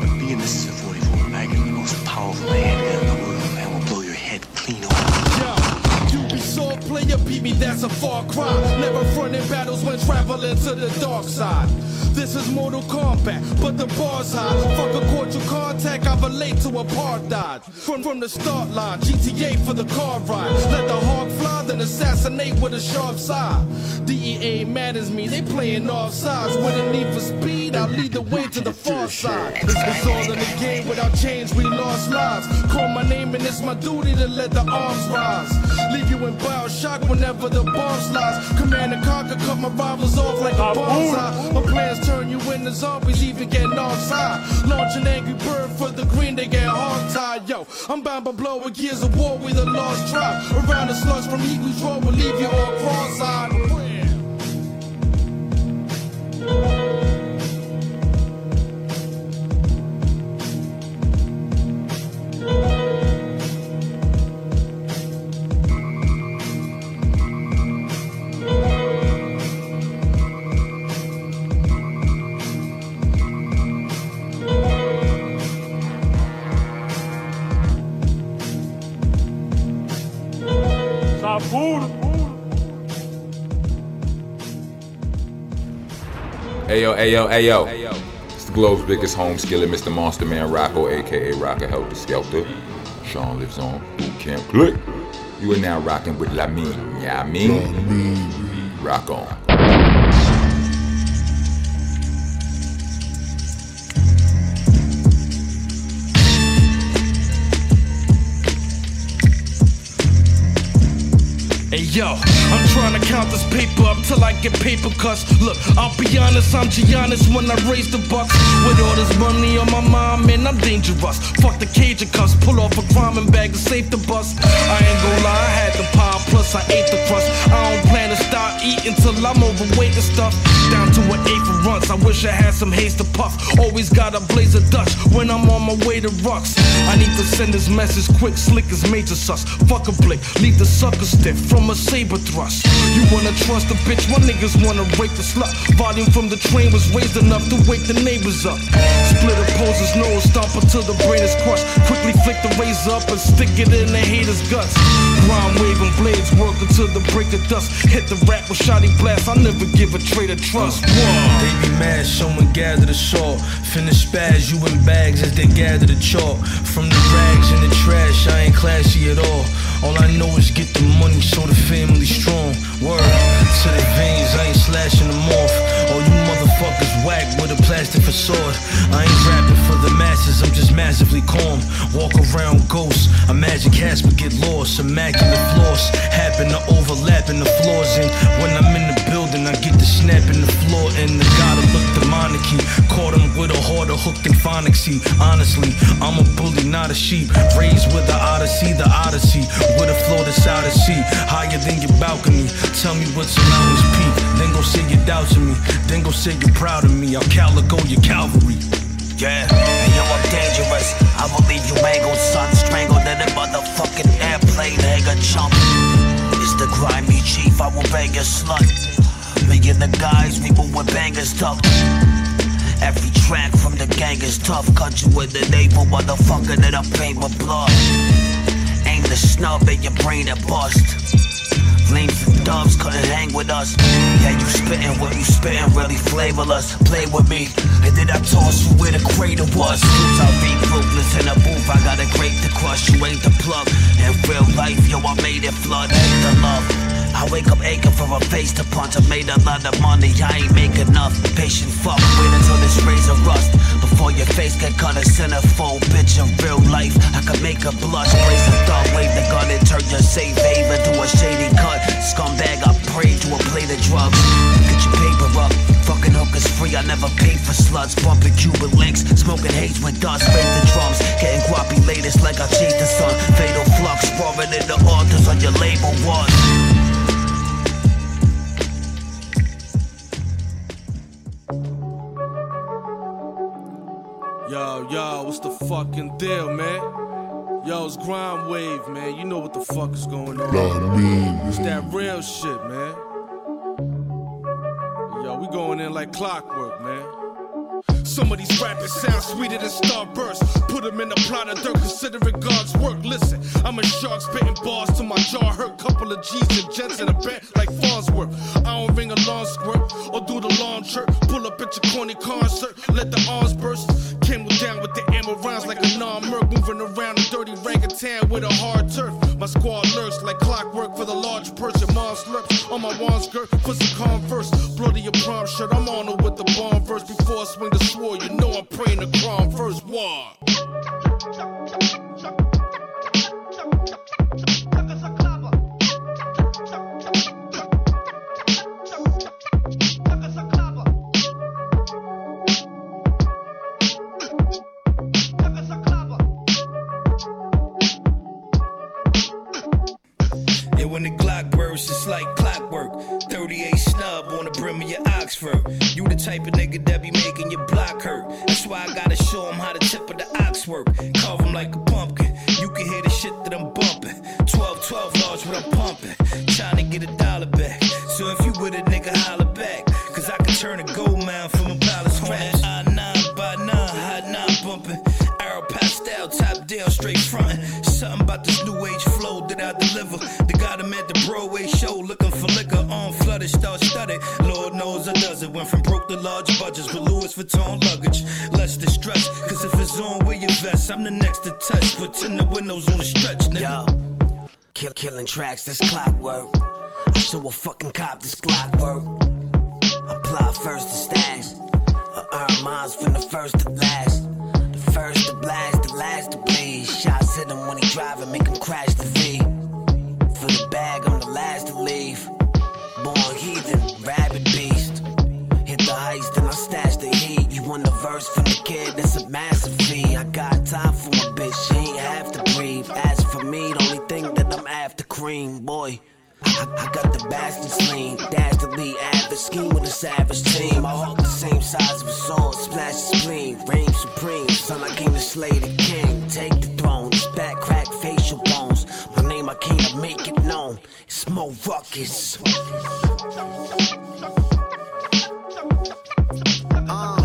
But being this is a 44 Magnum, the most powerful handgun player, beat me, that's a far cry. Never fronting battles when traveling to the dark side. This is Mortal Kombat, but the bar's high. Fuck a cordial contact, I relate to apartheid. From from the start line, GTA for the car ride. Let the hawk fly, then assassinate with a sharp side. DEA matters me, they playing off sides. With a need for speed, I lead the way to the far side. It's all in the game, without change, we lost lives. Call my name and it's my duty to let the arms rise. Leave you in bioshock whenever the bomb slides. Command and conquer, cut my rivals off like a bonsai. My plans turn you into zombies, even getting offside. Launch an angry bird for the green, they get hog tied. Yo, I'm bound by blow with gears of war, with a lost tribe. Around the slugs from heat we draw, will leave you all cross-eyed. Ayo, ayo, ayo. It's the globe's biggest home skillet, Mr. Monster Man Rocco, aka Rocker Heltah Skeltah. Sean lives on Boot Camp Click. You are now rocking with La Lamine, yeah, I mean. Rock on. Yo, I'm trying to count this paper up till I get paper cuts. Look, I'll be honest, I'm Giannis when I raise the bucks. With all this money on my mind, man, I'm dangerous. Fuck the cage of cuffs, pull off a crime bag and save the bus. I ain't gon' lie, I had the power, plus I ate the crust. I don't plan stop eating till I'm overweight and stuff. Down to an eight for runs. I wish I had some haste to puff. Always got a blaze of Dutch when I'm on my way to Rux. I need to send this message quick, slick as major sus. Fuck a blick, leave the sucker stiff from a saber thrust. You wanna trust a bitch? My niggas wanna rape the slut. Volume from the train was raised enough to wake the neighbors up. Split opposers, nose stomp until the brain is crushed. Quickly flick the razor up and stick it in the hater's guts. Grind waving blades work until the break of dust. Hit the rap with shoddy blast. I never give a traitor trust. They be mad, someone gather the salt. Finish spaz, you in bags as they gather the chalk. From the rags and the trash, I ain't classy at all. All I know is get the money so the family strong. Word to the veins, I ain't slashing them off. All you motherfuckers whack with a plastic facade. I ain't rapping for the masses, I'm just massively calm. Walk around ghosts, imagine Casper get lost. Immaculate flaws happen to overlap in the floors. And when I'm in the building, I get the snap in the floor. And the gotta look the monarchy. Caught him with a harder hook than phonicsy. Honestly, I'm a bully, not a sheep. Raised with the odyssey, the odyssey. With a floor that's out of sea. Higher than your balcony. Tell me what's a mountain's peak. Then go say your doubts of me. Then go say you're proud of me. I'll calico your cavalry. Yeah, and yo, I'm dangerous. I will leave you mangled, son, strangled in a motherfucking airplane, nigga chump. It's the grimy chief, I will bang your slut. Me and the guys, we move with bangers tough. Every track from the gang is tough. Cut you with the navel, motherfucker, that I paint with blood. Aim the snub in your brain and bust. Flames dubs couldn't hang with us. Yeah, you spittin' what you spittin', really flavorless. Play with me, and then I toss you where the crater was. Roots I read ruthless in a booth, I got a grape to crush. You ain't the plug. In real life, yo, I made it flood. Hate the love. I wake up aching for a face to punch. I made a lot of money, I ain't make enough. Patient fuck, wait until this razor rust. Before your face get cut a centerfold, bitch. In real life, I could make a blush. Raise a thought, wave the gun and turn your safe haven to a shady cut. Scumbag, I pray to a plate of drugs. Get your paper up. Fucking hookers free, I never paid for sluts. Bumping Cuban links, smoking haze with dust. Fake the drums, getting guappy latest like I chased the sun. Fatal flux, roaring in the altars on your label was. Yo, yo, what's the fucking deal, man? Yo, it's Grind Wave, man. You know what the fuck is going on. It's that real shit, man. Yo, we going in like clockwork, man. Some of these rappers sound sweeter than Starburst. Put them in a plot of dirt, considering God's work. Listen, I'm a shark spitting bars to my jaw hurt. Couple of G's and jets in a bed like Farnsworth. I don't ring a lawn squirt or do the lawn chirp. Pull up at your corny concert, let the arms burst. Came down with the ammo rounds like a non-merc. Moving around a dirty orangutan with a hard turf. My squad lurks like clockwork for the large. Your mom slurps on my wand skirt for some converse. Bloody your prom shirt, I'm on it with the bomb verse. Before I swing the sword, you know I'm praying the crown first. And when the Glock bursts, it's like clockwork. 38 snub on the brim of your Oxford. You the type of nigga that be making show 'em how the tip of the ox work. Carve 'em like a pumpkin. You can hear the shit that I'm bumping. 12, 12 large what I'm pumping. Trying to get a dollar back. So if you with a nigga, holler back. Cause I can turn a gold mine from a pile of scraps. I 9 by 9, hot 9 bumping. Arrow pastel, top down, straight frontin'. Something about this new age flow that I deliver. They got him at the Broadway show looking for liquor on flooded, start studded. Lord knows I does it. Went from broke to large budgets with Louis Vuitton luggage. I'm the next to touch, in the windows on the stretch, nigga. Yo, kill, killing tracks, this clockwork. I show a fucking cop this clockwork. Apply first to stash. I earn mines from the first to last. The first to blast, the last to bleed. Shots hit him when he driving, make him crash the V. For the bag, I'm the last to leave. Born heathen, rabid beast. Hit the heist and I stash the heat. You want the verse from the kid, that's a massive time for my bitch, she ain't have to breathe. As for me, the only thing that I'm after cream, boy. I, I got the bastard lean, dastardly average scheme with a savage team. My heart the same size of a sword, splash spleen, reign supreme. Son, I came to slay the king, take the throne. This back crack facial bones. My name, I came to make it known. It's Mo Ruckus. Uh,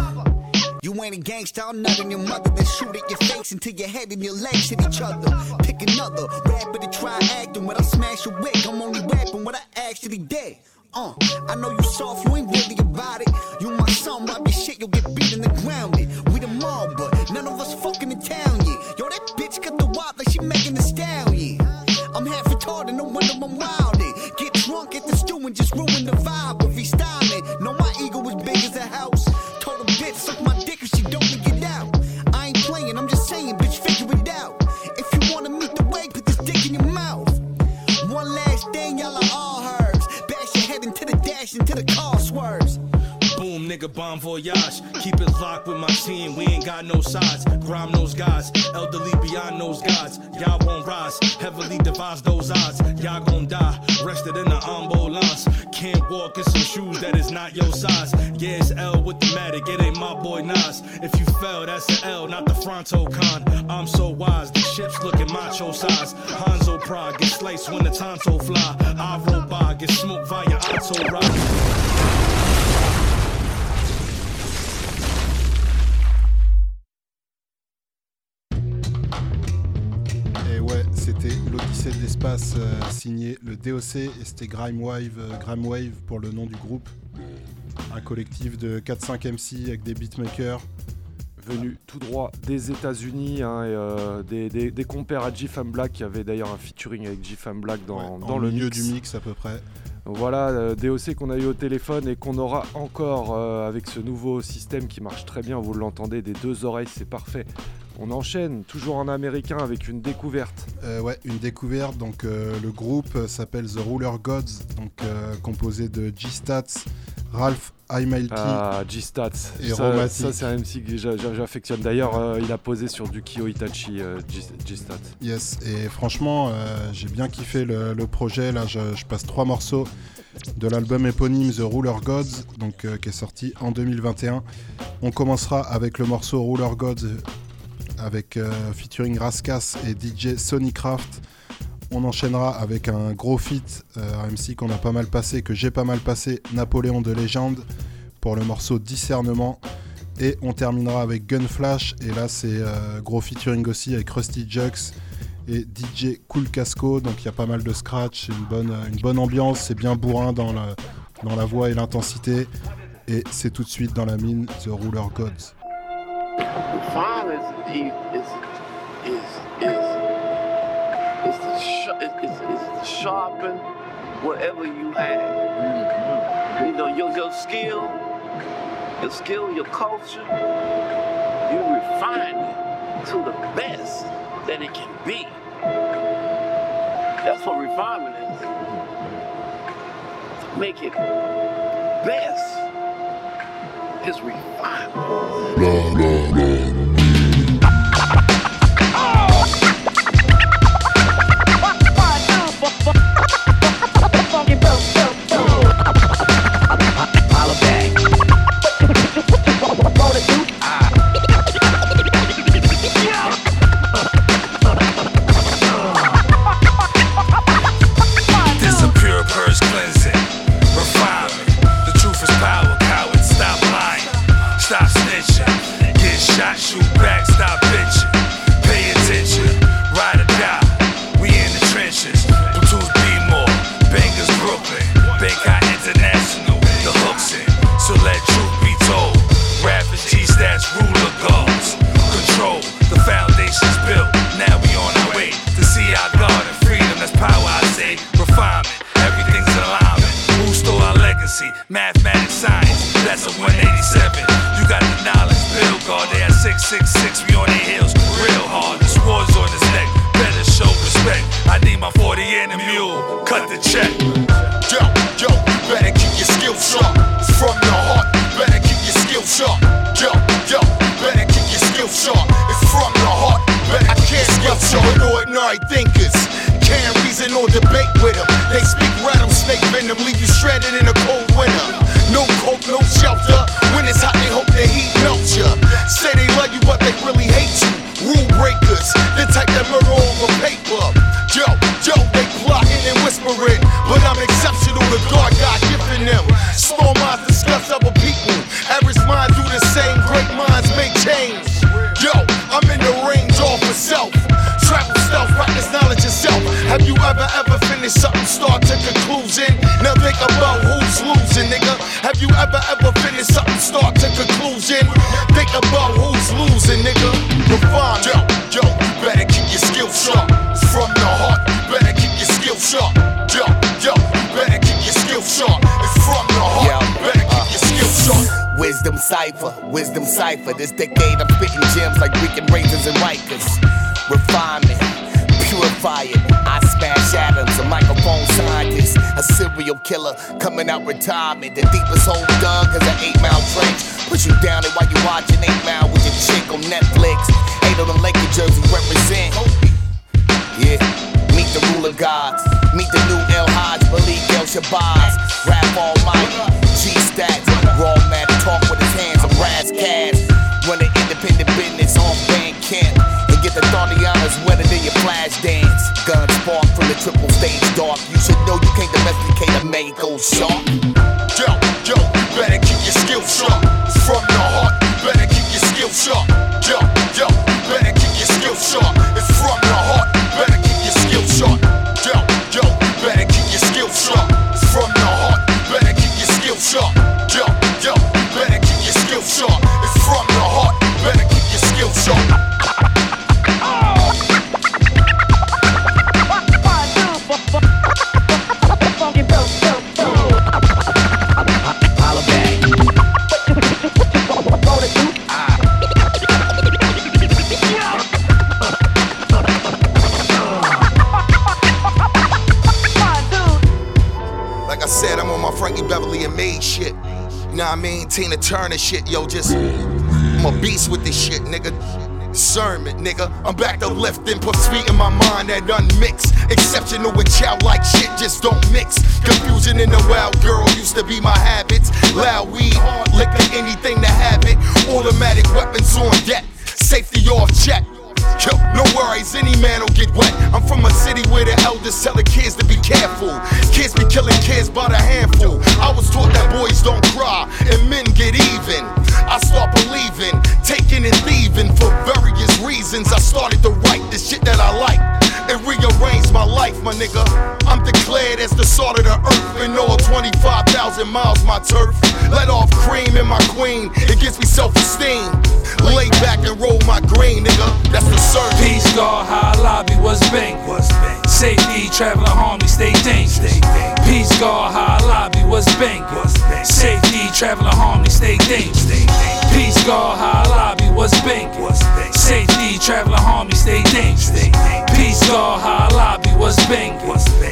you ain't a gangster, I'll nut in your mother, then shoot at your face until your head and your legs hit each other. Pick another rapper to try acting. When I smash your wig, I'm only rapping what I actually did. Uh, I know you soft, you ain't really about it. You my son, rob your shit, you'll get beat in the ground. It. We the mob, but none of us fucking in town yet. Yo, that bitch got the wop like she making the stallion. I'm half retarded, no wonder I'm wildin'. Get drunk at the stew and just ruin the vibe of freestyling. No, my ego is big as a house. Dash, into the car swerves. Boom, nigga, bomb voyage. Keep it locked with my team. We ain't got no sides. Grime those guys, elderly beyond those gods. Y'all won't rise. Heavily devise those odds. Y'all gon' die. Rested in the ambulance. Can't walk in some shoes that is not your size. Yeah, it's L with the matic. It ain't my boy Nas. If you fell, that's an L, not the fronto con. I'm so wise. The ship's looking macho size. Hanzo Prague get sliced when the tonto fly. I roll by, get smoked via auto ride. C'était l'Odyssée de l'espace euh, signé le DOC et c'était Grimewave, euh, Grimewave pour le nom du groupe. Un collectif de 4-5 MC avec des beatmakers. Venu tout droit des États-Unis, hein, euh, des, des- des compères à G-Fam Black qui avait d'ailleurs un featuring avec G-Fam Black dans, Ouais, dans en le milieu mix. du mix à peu près. Voilà, DOC qu'on a eu au téléphone et qu'on aura encore euh, avec ce nouveau système qui marche très bien, vous l'entendez des deux oreilles, c'est parfait. On enchaîne, toujours en américain avec une découverte. Euh, ouais, une découverte. Donc euh, le groupe euh, s'appelle The Ruler Gods, donc euh, composé de G-Stats, Ralph Imelty Ah, G-Stats. et ça, ça, c'est un MC que j'a- j'a- j'affectionne. D'ailleurs, il a posé sur du Kyo Itachi, G-Stats. Yes, et franchement, j'ai bien kiffé le, le projet. Là, je, je passe trois morceaux de l'album éponyme The Ruler Gods, donc, euh, qui est sorti en 2021. On commencera avec le morceau Ruler Gods avec euh, featuring Raskas et DJ Sonycraft. On enchaînera avec un gros feat, euh, MC qu'on a pas mal passé, que j'ai pas mal passé, Napoléon de Légende, pour le morceau Discernement. Et on terminera avec Gunflash, et là c'est euh, gros featuring aussi avec Rusty Jux et DJ Cool Casco, donc il y a pas mal de scratch, une bonne, ambiance, c'est bien bourrin dans, le- dans la voix et l'intensité. Et c'est tout de suite dans la mine The Ruler Gods. Refine is is is is is, is to sh- is, is, is to sharpen whatever you have. Mm-hmm. You know your your skill, your skill, your culture. You refine it to the best that it can be. That's what refinement is. Make it best is refinement. Holla At 666. We on the heels, real hard. This war's on his neck. Better show respect. I need my 40 and a mule. Cut the check. Yo, yo, you better keep your skills sharp. From the heart, you better keep your skills sharp. Yo, yo, you better keep your skills sharp. It's from the heart, better keep your skills sharp. Ordinary thinkers can't reason reason or debate with them. They speak rattlesnake venom, leave you shredded You ever, finished something, start to conclusion? Think about who's losing, nigga. Refine, yo, yo, you better keep your skills sharp. From the heart, you better keep your skills sharp. Yo, yo, you better keep your skills sharp. It's from the heart, you better keep your uh, skills sharp. Wisdom cipher, wisdom cipher. This decade I'm spitting gems like Greek and raisins and Rikers. Refinement, purify it. A serial killer coming out retirement. The deepest hole dug is an eight mile trench. Put you down and while you watching eight mile with your chick on Netflix. Eight of them Laker jerseys represent. Yeah, meet the ruler gods. Meet the new El Hajj, Malik El Shabazz. Rap almighty, G stats. Raw man talk with his hands, a brass cast. Run an independent business on Bandcamp. And get the Thornianas wetter than your flash dance. Triple stage dark. You should know you can't domesticate a mango shark. Yo, yo, you better keep your skills sharp. From the heart, you better keep your skills sharp. Tina Turner shit, yo. Just, I'm a beast with this shit, nigga. Sermon, nigga. I'm back to lifting, put sweet in my mind that unmixed. Exceptional and childlike shit just don't mix. Confusion in the wild girl used to be my habits. Loud weed, hard liquor, anything to have it. Automatic weapons on deck, safety off check. Yo, no worries, any man will get wet. I'm from a city where the elders tell the kids to be careful. Kids be killing kids by the handful. I was taught that boys don't cry and men get even. I start believing, taking and thieving for various reasons. I started to write the shit that I like and rearrange my life, my nigga. I'm declared as the salt of the earth in all 25,000 miles, my turf. Let off cream in my queen, it gives me self esteem. Lay back and roll my green, nigga. That's the service. Peace, God, high lobby was bang. Safety, traveling harmony, stay dangerous. Peace, God, high lobby was bang. Safety, traveling harmony, stay dangerous. Peace, God, high lobby was bang. Safety, traveling harmony, stay dangerous. Peace, God, high lobby was bang.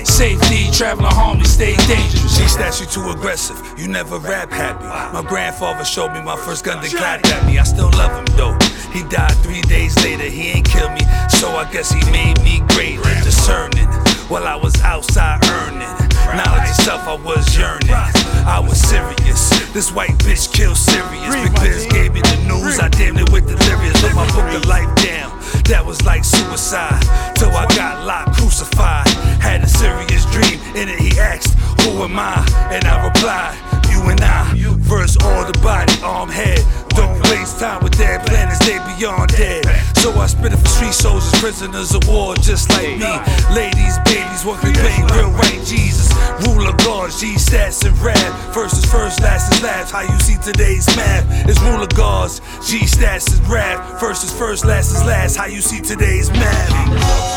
Safety, traveling harmony, stay dangerous. She stats you too aggressive. You never rap happy. My grandfather showed me my first gun that clapped at me. I still love him though. He died three days later. He ain't killed me, so I guess he made me greater. Discerning while I was outside earning. Knowledge of self, I was yearning. I was serious. This white bitch killed serious. Big Biz gave me the news. I damn it with delirious. Put my book of life down. That was like suicide. Till I got locked, crucified. Had a serious dream. In it, he asked, Who am I? And I replied, You and I. Verse all the body, arm, head. Don't waste time with dead planets, they beyond dead. So I spit it for street soldiers, prisoners of war, just like me. Ladies, babies, what we bang, real white Jesus. Ruler God, G stats and rap. First is first, last is last. How you see today's math is ruler gods, G stats and rap. First is first, last is last. How you see today's math.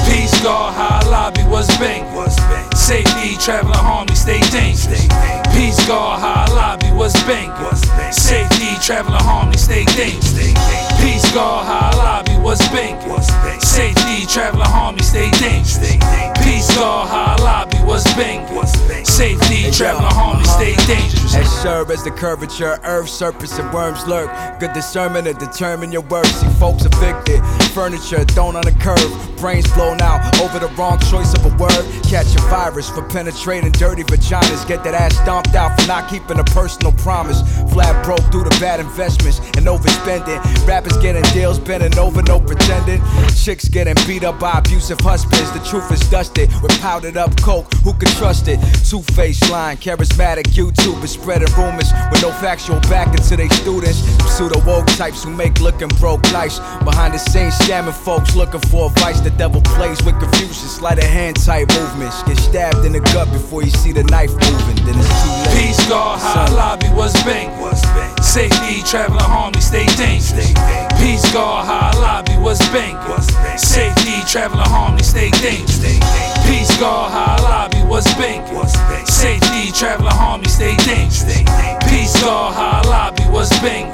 Peace, God, how high lobby was bang. Safety, traveling harmony, stay dangerous. Peace, God, high lobby was bang. Safety, traveling harmony, stay dangerous. Peace, God, high lobby was bang. Safety, traveling harmony, stay dangerous. Peace, God, high lobby was bang. Safety, traveling harmony, stay dangerous. As sure as the curvature, earth, surface and worms lurk. Good discernment to determine your worth. See, folks evicted, furniture thrown on a curve, brains blown out over the wrong choice of a word. Catch a virus for penetrating dirty vaginas. Get that ass stomped out for not keeping a personal promise. Flat broke due to bad investments and overspending. Rappers getting deals, bending over, no pretending. Chicks getting beat up by abusive husbands. The truth is dusted with powdered up coke. Who can trust it? Two faced line, charismatic YouTubers spreading rumors with no factual backing to their students. Pseudo woke types who make looking broke nice. Behind the scenes, scamming folks looking for advice. The devil plays with confusion, sleight of hand type movements. Get stabbed in the gut before you see the knife moving. Then it's too late. Peace guard, high lobby, what's bang? Safety, traveling harmony, stay dangerous. Peace guard, high lobby, what's bang? Safety, traveling harmony, stay dangerous. Peace guard, high lobby, what's bang? Safety, traveling harmony, stay dangerous. Peace guard, high lobby, what's bang?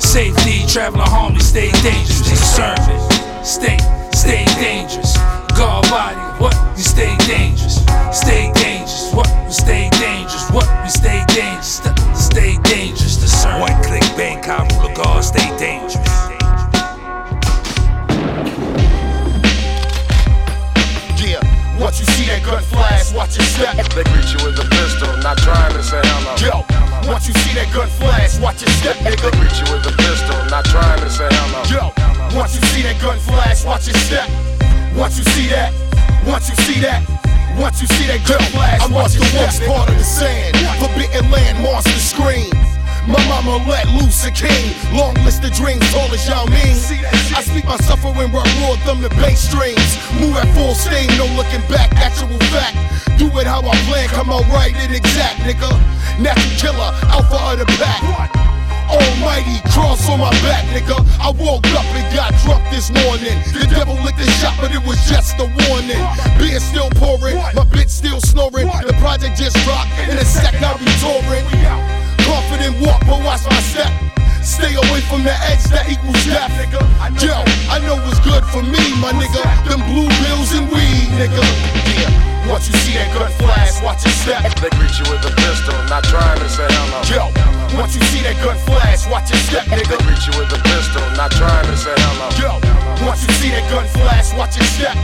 Safety, traveling harmony, stay dangerous. Discernment, stay, stay dangerous. Guard body, what? You stay dangerous. Stay dangerous. What? You stay dangerous. What? You stay dangerous. St- Stay dangerous. Discern. One click bang, I rule the guard. Stay dangerous. Once you see that gun flash, watch your step. They greet you with a pistol, not trying to say hello. Yo, once you see that gun flash, watch your step, nigga. They greet you with a pistol, not trying to say hello. Yo, once you see that gun flash, watch your step. Once you see that, once you see that. Once you see that gun flash, I march the worst part of the sand. Forbidden land, monster scream. My mama let loose a king. Long list of dreams, tall as y'all mean. I speak my suffering, rock raw thumb the bass strings. Move at full steam, no looking back, actual fact. Do it how I plan, come out right and exact, nigga. Natural killer, alpha of the pack. Almighty cross on my back, nigga. I woke up and got drunk this morning. The devil licked the shot, but it was just a warning. Beer still pouring, my bitch still snoring. The project just dropped, in a sec I'll be touring. Confident walk, but watch my step. Stay away from the edge that equals death. Yo, I know what's good for me, my nigga. Them blue bills and weed, nigga. Yeah. Once you see that gun flash, watch your step. They greet you with a pistol, not trying to say hello. Yo, once you see that gun flash, watch your step, nigga. They greet you with a pistol, not trying to say hello. Yo, once you see that gun flash, watch your step.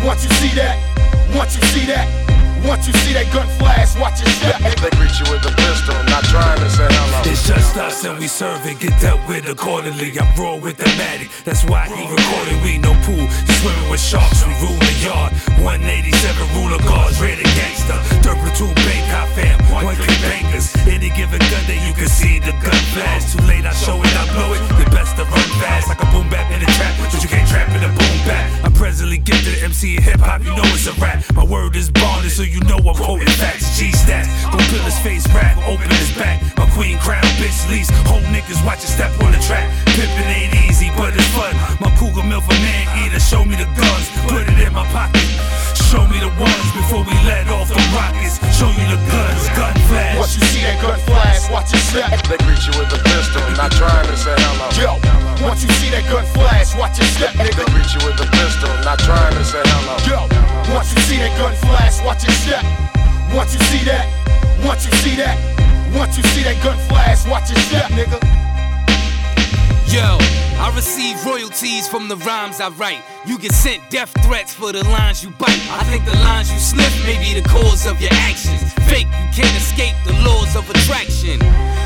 Once you see that, once you see that, once you see that gun flash, watch your step. They greet you with a pistol, not trying to say hello. It's just us and we serve it, get dealt with accordingly. I'm raw with the matic, that's why he recorded. We no pool, he swimming with sharks, we rule the yard. 187 ruler guards, ready gangster. Dirt platoon, bank high fam, one click bankers. Any given gun that you can see the gun flash. Too late, I show it, I blow it. The best to run fast, like a boom bap in a trap, but you can't trap in a boom bap. I'm presently gifted MC in hip hop, you know it's a rap. My word is bonded, so you know I'm quoting facts. G stats, gon' peel his face rap, open his back. My queen crown, bitch lease. Whole niggas watch you step on the track. Pimpin' rhymes I write. You get sent death threats for the lines you bite. I think the lines you sniff may be the cause of your actions. Fake, you can't escape the laws of attraction.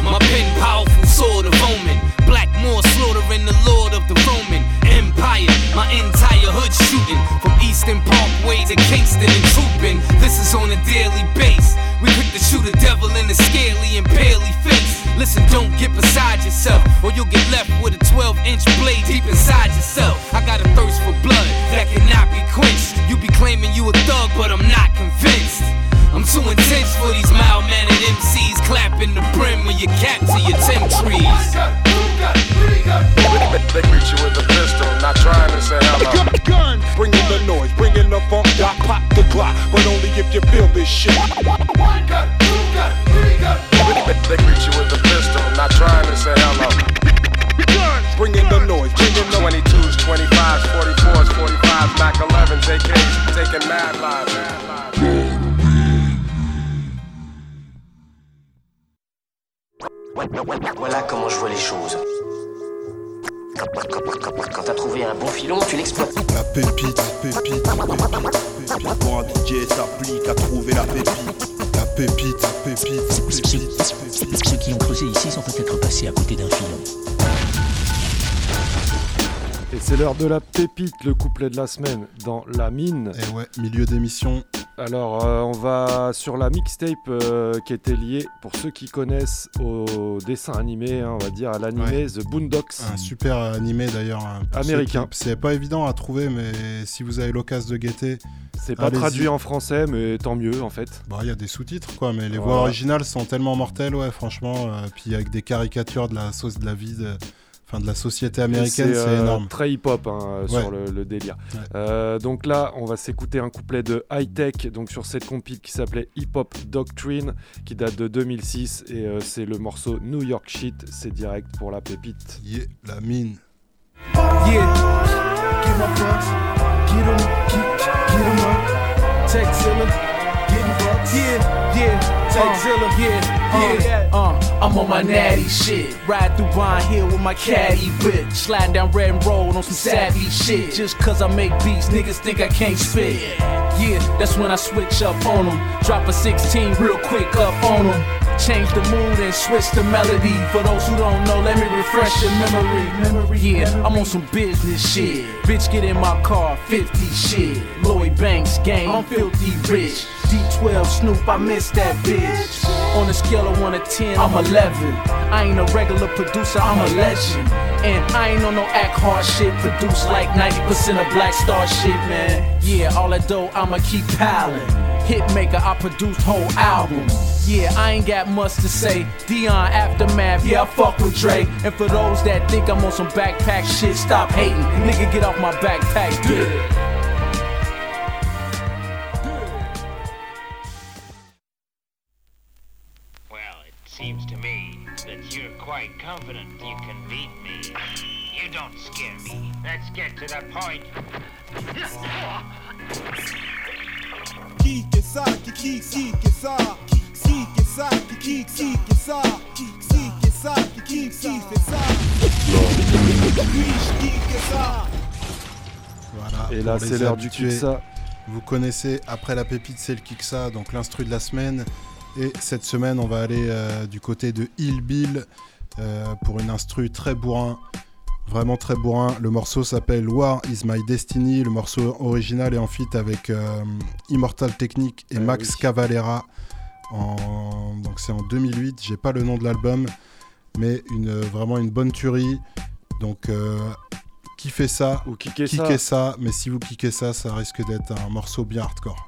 My pen, powerful sword of omen. Black more slaughtering the lord of the Roman Empire. My entire hood shooting from Eastern Parkway to Kingston and trooping. This is on a daily base. We quick to shoot a devil in the Listen, don't get beside yourself, or you'll get left with a 12 inch blade deep inside yourself. I got a thirst for blood that cannot be quenched. You be claiming you a thug, but I'm not convinced. I'm too intense for these mild mannered MCs clapping the brim when you cap to your 10 trees. They greet you with a pistol, not trying to say hello. Gun, bring in the noise, bring in the funk, dot, pop the clock, but only if you feel this shit. One gun, two gun, three gun. They greet you with Voilà comment je vois les choses. Quand, t'as trouvé un bon filon, tu l'exploites. La pépite, pépite, pépite. Pour un DJ s'applique à trouver la pépite. La pépite, pépite, pépite. Ceux qui ont creusé ici sont peut-être passés à côté d'un filon. Et c'est l'heure de la pépite, le couplet de la semaine dans la mine. Et ouais, milieu d'émission. Alors, euh, on va sur la mixtape euh, qui était liée, pour ceux qui connaissent, au dessin animé, hein, on va dire à l'animé The Boondocks. Un super animé d'ailleurs. hein, Américain. C'est pas évident à trouver, mais si vous avez l'occasion de guetter. C'est pas traduit en français, mais tant mieux en fait. Bon, il y a des sous-titres quoi, mais les voix originales sont tellement mortelles, ouais, franchement. euh, puis avec des caricatures de la sauce de la vie, de, enfin de la société américaine, c'est euh, énorme. Très hip-hop hein, Ouais. sur le, le délire. Euh, donc là, on va s'écouter un couplet de High Tech, donc sur cette compil qui s'appelait Hip Hop Doctrine, qui date de 2006, et euh, c'est le morceau New York Shit. C'est direct pour la pépite. Yeah, la mine. Yeah. Get my bucks. Get 'em. Get, get 'em up. Tekzilla. Getting bucks. Yeah, yeah. Tekzilla. yeah, yeah. Uh, I'm on my natty shit. Ride through Vine Hill with my caddy whip. Sliding down Reading Road on some savvy shit. Just cause I make beats, niggas think I can't spit. Yeah, that's when I switch up on them. Drop a 16 real quick up on them. Change the mood and switch the melody. For those who don't know, let me refresh your memory. yeah, I'm on some business shit. Bitch, get in my car, 50 shit. Lloyd Banks game, I'm filthy rich. D12 Snoop, I miss that bitch. On a scale of 1 to 10, I'm 11. I ain't a regular producer, I'm a legend. And I ain't on no act hard shit, produce like 90% of Black Star shit, man. Yeah, all that dough, I'ma keep piling. Hitmaker, I produced whole albums. Yeah, I ain't got much to say. Dion Aftermath, yeah, I fuck with Dre. And for those that think I'm on some backpack shit, stop hating. Nigga, get off my backpack, dick. Well, it seems to me that you're quite confident you can beat me. You don't scare me. Let's get to the point. Voilà. Et là, c'est l'heure du kick. Vous connaissez après la pépite, c'est le kick donc l'instru de la semaine. Et cette semaine, on va aller euh, du côté de Hill Bill euh, pour une instru très bourrin Vraiment très bourrin. Le morceau s'appelle War is My Destiny. Le morceau original est en feat avec euh, Immortal Technique et Ah Max oui. Cavalera. En... Donc c'est en 2008. J'ai pas le nom de l'album, mais une, vraiment une bonne tuerie. Donc euh, kiffez ça. Ou kickez ça. Kickez ça. Mais si vous kickez ça, ça risque d'être un morceau bien hardcore.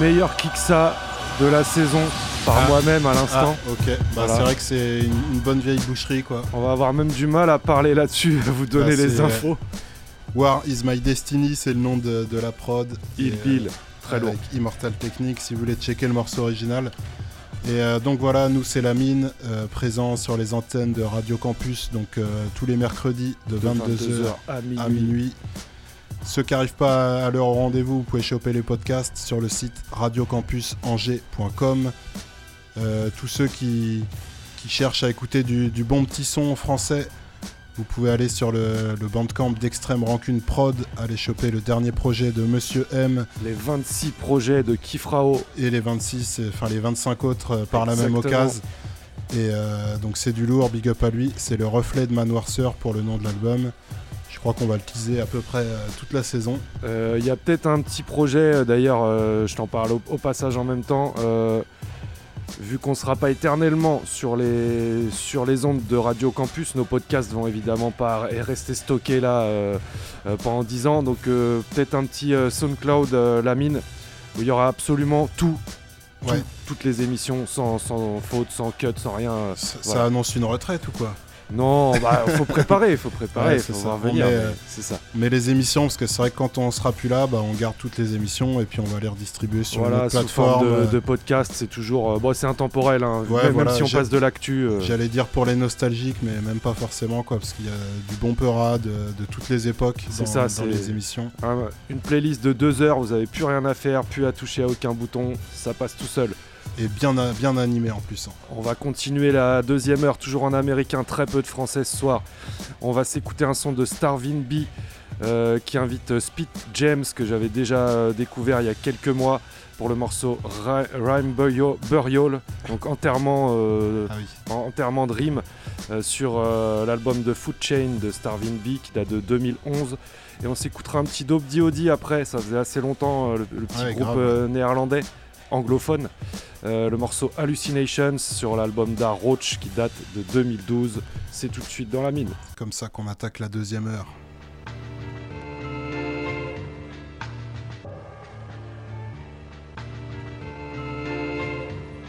Meilleur Kiksa de la saison par Ah. moi-même à l'instant. Ah, ok, bah, Voilà. c'est vrai que c'est une, une bonne vieille boucherie quoi. On va avoir même du mal à parler là-dessus, à vous donner Bah, les c'est, infos. War is my destiny, c'est le nom de, de la prod. Il Bill, très avec lourd. Immortal Technique, si vous voulez checker le morceau original. Et euh, donc voilà, nous c'est la mine, euh, présent sur les antennes de Radio Campus, donc euh, tous les mercredis de De 22h 22h à minuit. à minuit. Ceux qui n'arrivent pas à leur rendez-vous, vous pouvez choper les podcasts sur le site radiocampusangers.com. Euh, tous ceux qui, qui cherchent à écouter du, du bon petit son français, vous pouvez aller sur le, le bandcamp d'Extrême Rancune Prod, aller choper le dernier projet de Monsieur M. Les 26 projets de Kifrao. Et les 26, euh, enfin les 25 autres euh, par la même occasion. Et euh, donc c'est du lourd, big up à lui. C'est le reflet de ma noirceur pour le nom de l'album. Je crois qu'on va le teaser à peu près euh, toute la saison. Euh, Il y a peut-être un petit projet, euh, d'ailleurs, je t'en parle au, au passage en même temps. vu qu'on ne sera pas éternellement sur les, sur les ondes de Radio Campus, nos podcasts vont évidemment pas rester stockés là euh, euh, pendant 10 ans. Donc euh, peut-être un petit SoundCloud La Mine, où il y aura absolument tout. tout, Ouais. toutes les émissions sans, sans faute, sans cut, sans rien. Ça voilà. annonce une retraite ou quoi? Non, bah faut préparer, faut préparer, Ouais, faut ça. Venir. euh, C'est ça. Mais les émissions, parce que c'est vrai que quand on sera plus là, bah, on garde toutes les émissions et puis on va les redistribuer sur Voilà, sous forme de, euh, de podcast, c'est toujours. euh, bon, c'est intemporel, hein, Ouais, même, voilà, même si on passe de l'actu. euh, J'allais dire pour les nostalgiques, mais même pas forcément, quoi, parce qu'il y a du bon de, de toutes les époques dans, ça, dans c'est les émissions. un- une playlist de deux heures, vous avez plus rien à faire, plus à toucher à aucun bouton, ça passe tout seul. Et bien, animé en plus. hein. On va continuer la deuxième heure, toujours en américain, très peu de français ce soir. On va s'écouter un son de Starvin B euh, qui invite Spit James, que j'avais déjà euh, découvert il y a quelques mois pour le morceau Rhyme Burial, donc enterrement, euh, Ah enterrement de rime euh, sur l'album de Food Chain de Starvin B qui date de 2011. Et on s'écoutera un petit Dope D.O.D. après, ça faisait assez longtemps, le, le petit Ouais, groupe néerlandais anglophone. Euh, le morceau Hallucinations sur l'album d'Ar Roach qui date de 2012. C'est tout de suite dans la mine. Comme ça qu'on attaque la deuxième heure.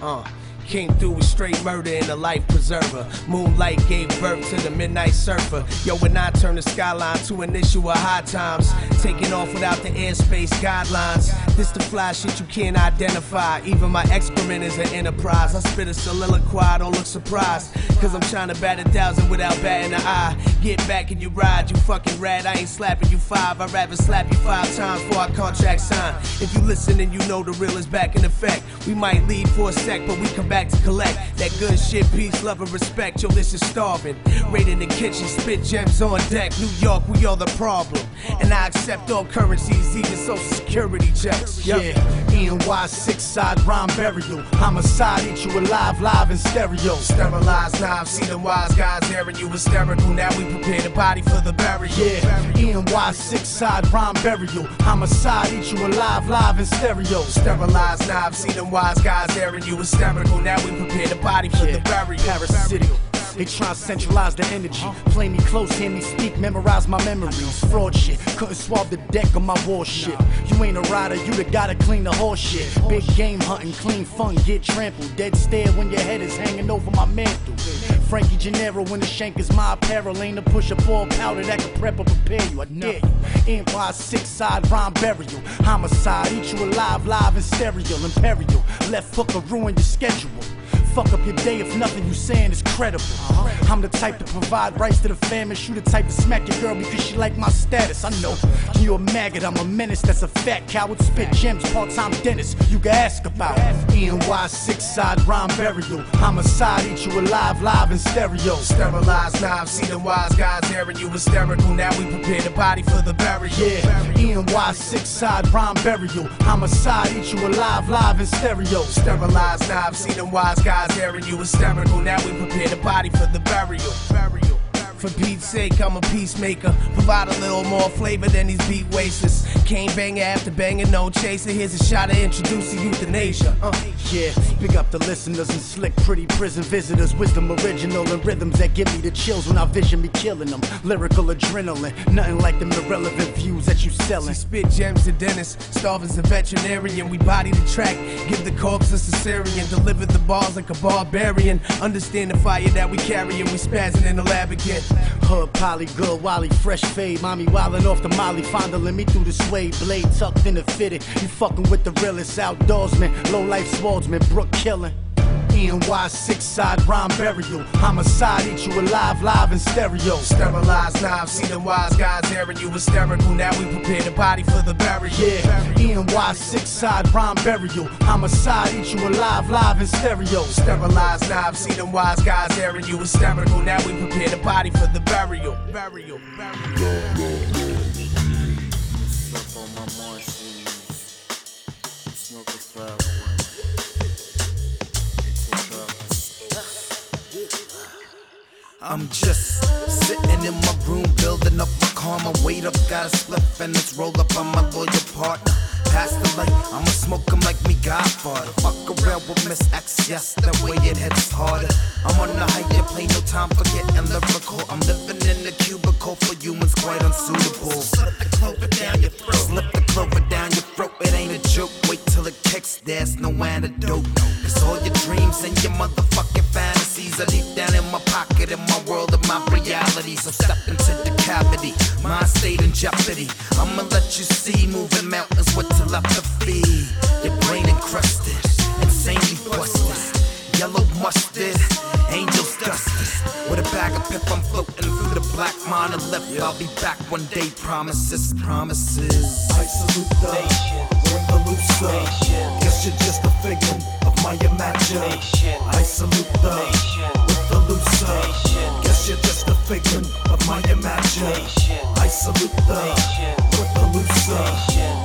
Uh, came through with straight murder and a life preserver. Moonlight gave birth to the midnight surfer. Yo, when I turn the skyline to an issue of high times, taking off without the airspace guidelines. This the fly shit you can't identify. Even my excrement is an enterprise. I spit a soliloquy, don't look surprised. Cause I'm trying to bat a thousand without batting an eye. Get back and you ride, you fucking rat. I ain't slapping you five, I'd rather slap you five times before our contract sign. If you listen and you know the real is back in effect, we might leave for a sec, but we come back to collect that good shit, peace, love, and respect. Yo, this is starving. Raid in the kitchen, spit gems on deck. New York, we are the problem. And I accept all currencies, even social security checks. Yup. Yeah, ENY six side rhyme burial. Homicide, eat you alive, live in stereo. Sterilized knives, see them wise guys airing you hysterical. Now we prepare the body for the burial. Yeah, ENY six side rhyme burial. Homicide, eat you alive, live in stereo. Sterilized knives, see them wise guys airing you hysterical. Now we prepare the body for the burial. Parasitic. They try to centralize the energy. Play me close, hear me speak, memorize my memories. Fraud shit, couldn't swab the deck of my warship. You ain't a rider, you the gotta clean the horse shit. Big game hunting, clean fun, get trampled. Dead stare when your head is hanging over my mantle. Frankie Gennaro when the shank is my apparel. Ain't a push up all powder that can prep or prepare you. I dare you. Empire six side rhyme burial. Homicide, eat you alive, live in stereo. Imperial, left hook or ruin your schedule. Fuck up your day if nothing you saying is credible. I'm the type to provide rights to the family. Shoot the type to smack your girl because she like my status. I know you a maggot, I'm a menace. That's a fat coward. Spit gems, part-time dentist. You can ask about ENY six side rhyme burial. Homicide, eat you alive, live in stereo. Sterilized knives, see them wise guys airing you hysterical. Now we prepare the body for the burial. Yeah, ENY six side rhyme burial. Homicide, eat you alive, live in stereo. Sterilized knives, see them wise guys airing you hysterical. Now we prepare the body for the burial. burial. For Pete's sake, I'm a peacemaker. Provide a little more flavor than these beat wasters. Cane banger after banger, no chaser. Here's a shot of introducing euthanasia. Uh. Yeah, pick up the listeners and slick, pretty prison visitors. Wisdom original and rhythms that give me the chills when I vision me killing them. Lyrical adrenaline, nothing like them irrelevant views that you selling. Spit gems to dentist, starving's a veterinarian. We body the track, give the corpse a cesarean. Deliver the bars like a barbarian. Understand the fire that we carry and we spazzing in the lab again. Hood, poly, good, Wally, fresh fade. Mommy wildin' off the molly, fondling me through the suede blade, tucked in the fitted. You fucking with the realest outdoorsman, low life swordsman, Brook killing. ENY six side rhyme burial. Homicide, eat you alive, live in stereo. Sterilized knives, see the wise guys airing you hysterical. Now we prepare the body for the burial. Yeah, ENY six side rhyme burial. Homicide, eat you alive, live in stereo. Sterilized knives, see them wise guys airing you hysterical. Now we prepare the body for the burial. Burial, burial. I'm just sitting in my room, building up my karma. Wait up, got a slip and it's roll up on my loyal partner. Pass the light, I'ma smoke 'em like me Godfather. Fuck around with Miss X, yes, that way it hits harder. I'm on the higher plane, no time for getting lyrical. I'm living in a cubicle for humans, quite unsuitable. Slip the clover down your throat, slip the clover down your throat. It ain't a joke, wait till it kicks, there's no antidote. Cause all your dreams and your motherfucking fantasies are deep down in my pocket, in my world, in my reality. So step into the cavity, my state in jeopardy. I'ma let you see moving mountains with telepathy. Your brain encrusted, insanely busted. Yellow mustard, angels dusted. With a bag of pip, I'm floating through the black monolith. I'll be back one day, promises, promises. I salute the Revolution. Guess you're just a figment of my imagination. I salute the Revolution. Guess you're just a figment of my imagination. I salute the Revolution.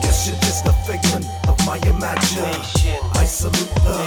Guess you're just a figment of my imagination. I salute the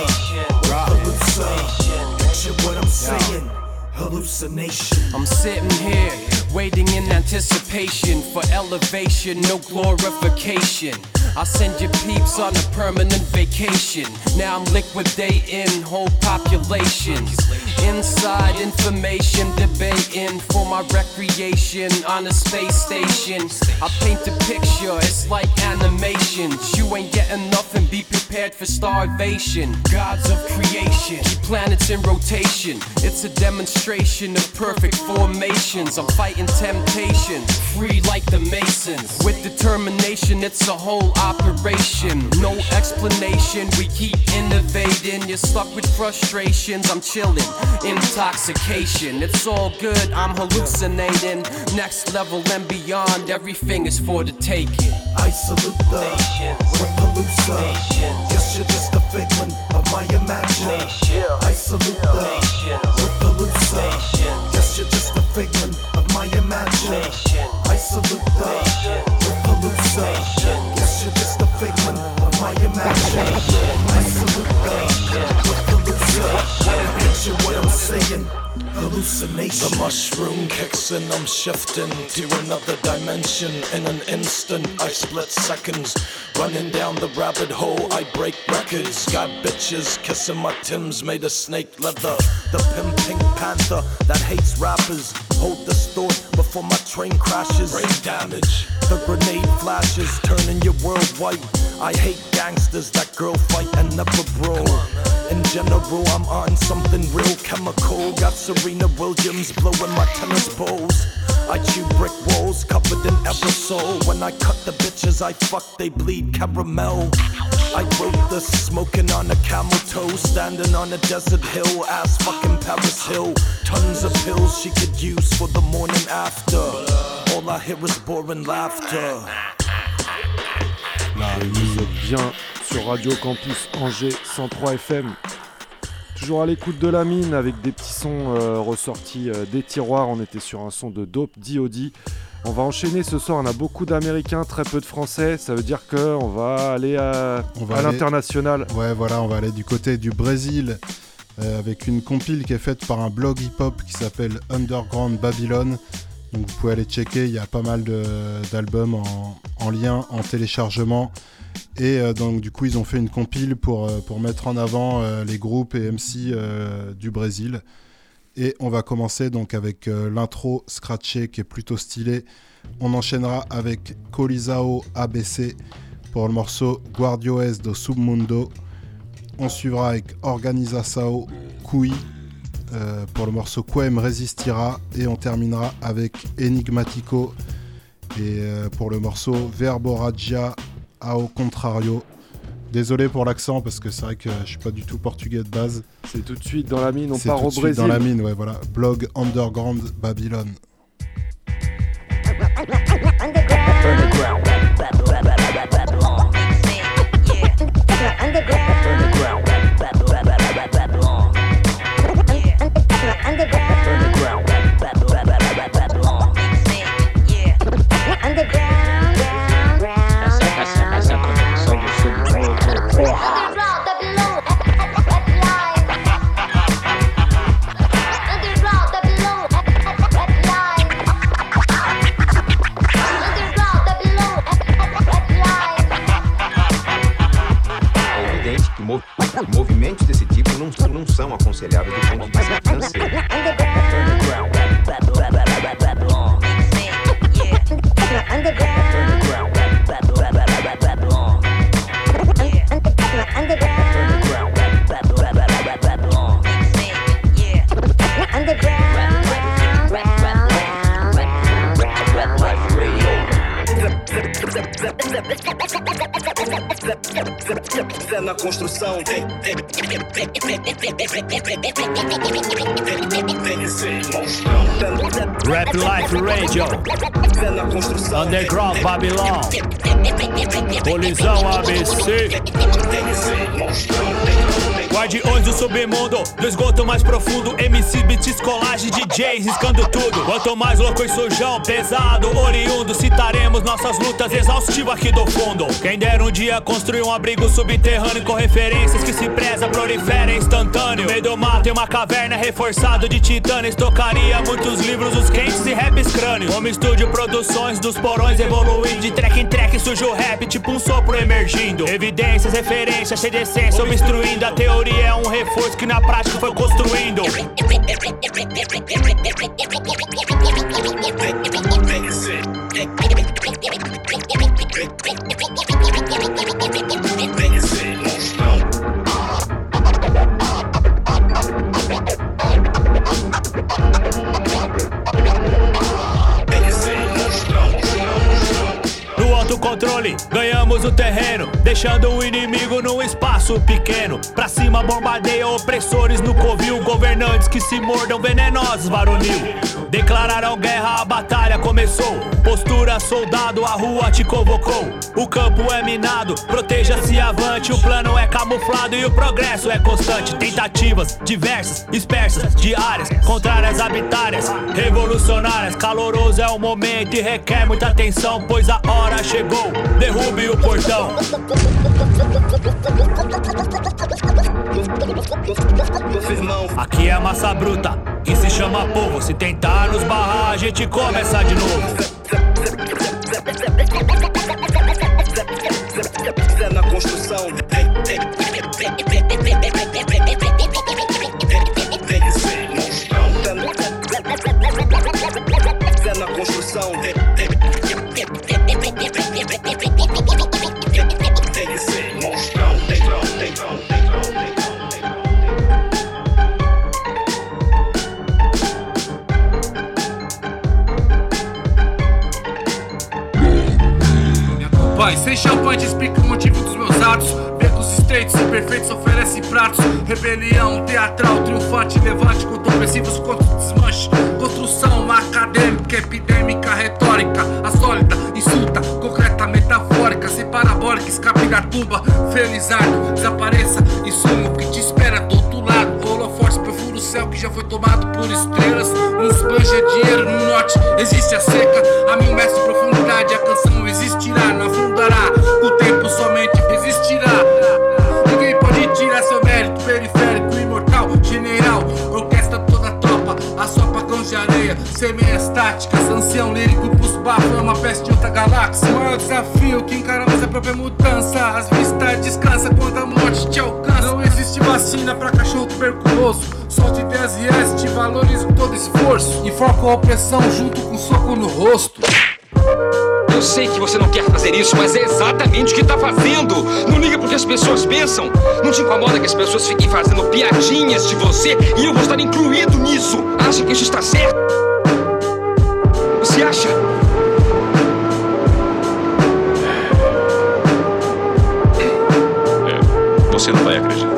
Revolution. Picture what I'm saying. Hallucination. I'm sitting here, waiting in anticipation for elevation, no glorification. I send your peeps on a permanent vacation. Now I'm liquidating whole populations. Inside information, debating for my recreation on a space station. I paint a picture, it's like animations. You ain't getting nothing, be prepared for starvation. Gods of creation, keep planets in rotation. It's a demonstration of perfect formations. I'm fighting temptation, free like the Masons. With determination, it's a whole operation. No explanation, we keep innovating. You're stuck with frustrations, I'm chilling. Intoxication, it's all good, I'm hallucinating. Next level and beyond, everything is for the taking. I salute the Revolution. Guess you're just a figment of my imagination. I salute the Revolution. Guess you're just a figment of my imagination. I salute the Revolution. Guess you're just a figment of my imagination. I salute the Revolution. Picture what I'm saying. Hallucination. The mushroom kicks in, I'm shifting to another dimension. In an instant, I split seconds. Running down the rabbit hole, I break records. Got bitches kissing my Tims made of snake leather. The pimp pink panther that hates rappers. Hold this thought before my train crashes. Brain damage. The grenade flashes, turning your world white. I hate gangsters that girl fight and never brawl. In general, I'm on something real chemical. Got Serena Williams blowing my tennis balls. I chew brick walls covered in aerosol. When I cut the bitches I fuck, they bleed caramel. I wrote this smoking on a camel toe, standing on a desert hill, ass fucking Paris Hill. Tons of pills she could use for the morning after. All I hear is boring laughter. Et vous êtes bien sur Radio Campus Angers 103 FM. Toujours à l'écoute de la mine avec des petits sons euh, ressortis euh, des tiroirs. On était sur un son de Dope D.O.D. On va enchaîner ce soir. On a beaucoup d'Américains, très peu de Français. Ça veut dire qu'on va aller à, aller- l'international. Ouais, voilà, on va aller du côté du Brésil euh, avec une compile qui est faite par un blog hip-hop qui s'appelle Underground Babylon. Donc vous pouvez aller checker, il y a pas mal d'albums en, lien, en téléchargement. Et euh, donc du coup ils ont fait une compile pour, euh, pour mettre en avant les groupes et MC du Brésil. Et on va commencer donc avec l'intro scratché qui est plutôt stylé. On enchaînera avec Colisao ABC pour le morceau Guardioes do Submundo. On suivra avec Organiza Sao Kui euh, pour le morceau Quem Resistira. Et on terminera avec Enigmatico et euh, pour le morceau Verboragia ao contrario. Désolé pour l'accent parce que c'est vrai que je suis pas du tout portugais de base. C'est tout de suite dans la mine, on part au Brésil. dans la mine, ouais, voilà. Blog Underground Babylon. Colisão esgoto mais profundo. MC, beats, colagem, DJs, riscando tudo. Quanto mais louco e sujão, pesado, oriundo. Citaremos nossas lutas exaustivas aqui do fundo. Quem der um dia construir um abrigo subterrâneo com referências que se preza, prolifera instantâneo. Meio do mato tem uma caverna reforçado de titânios. Tocaria muitos livros, os quentes e raps crânios. Como estúdio, produções dos porões evoluindo. De track em track surge o rap, tipo um sopro emergindo. Evidências, referências, cheia de essência, obstruindo a teoria é um reforço que na prática foi construindo. controle, ganhamos o terreno, deixando o inimigo num espaço pequeno. Pra cima bombardeia opressores no covil, governantes que se mordam venenosos, varonil. Declararam guerra, a batalha começou. Postura, soldado, a rua te convocou. O campo é minado, proteja-se avante. O plano é camuflado e o progresso é constante. Tentativas diversas, dispersas, diárias, contrárias habitárias, revolucionárias. Caloroso é o momento e requer muita atenção, pois a hora chegou. Derrube o portão. Aqui é massa bruta, que se chama povo. Se tentar nos barrar, a gente começa de novo. Tumba. Felizardo, desapareça. Insumo que te espera do outro lado. Holoforte, perfura o céu que já foi tomado por estrelas. Uns banja dinheiro no norte. Existe a seca, a mil metros de profundidade. A peste de outra galáxia. O maior desafio que encaramos é a própria mudança. Às vistas descansa quando a morte te alcança. Não existe vacina pra cachorro tuberculoso. Solte ideias e este, valorizo todo esforço. Enfoco a opressão junto com um soco no rosto. Eu sei que você não quer fazer isso, mas é exatamente o que tá fazendo. Não liga porque as pessoas pensam. Não te incomoda que as pessoas fiquem fazendo piadinhas de você e eu vou estar incluído nisso. Acha que isso está certo? Você acha? Você não vai acreditar.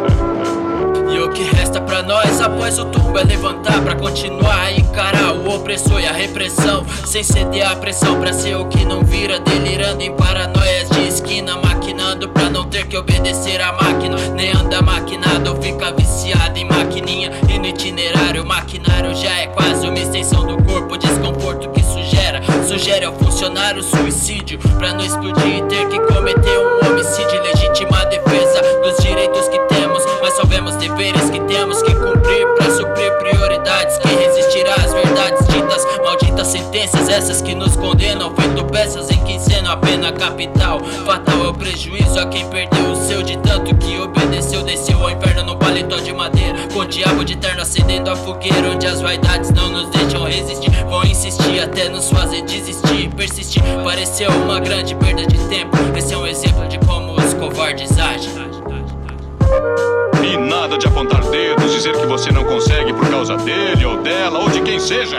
E o que resta pra nós após o tumbo é levantar pra continuar a encarar o opressor e a repressão. Sem ceder à pressão pra ser o que não vira, delirando em paranoias de esquina, maquinando pra não ter que obedecer à máquina. Nem anda maquinado ou fica viciado em maquininha. E no itinerário, maquinário já é quase uma extensão do corpo, desconforto que sugera. Sugere ao funcionário suicídio pra não explodir e ter que cometer um homicídio. Legítima defesa dos sabemos deveres que temos que cumprir pra suprir prioridades. Quem resistirá às verdades ditas, malditas sentenças, essas que nos condenam, feito peças em que encenam a pena capital. Fatal é o prejuízo a quem perdeu o seu, de tanto que obedeceu, desceu ao inferno no paletó de madeira. Com o diabo de terno acendendo a fogueira, onde as vaidades não nos deixam resistir. Vão insistir até nos fazer desistir, persistir. Pareceu uma grande perda de tempo. Esse é um exemplo de como os covardes agem. E nada de apontar dedos, dizer que você não consegue por causa dele ou dela ou de quem seja.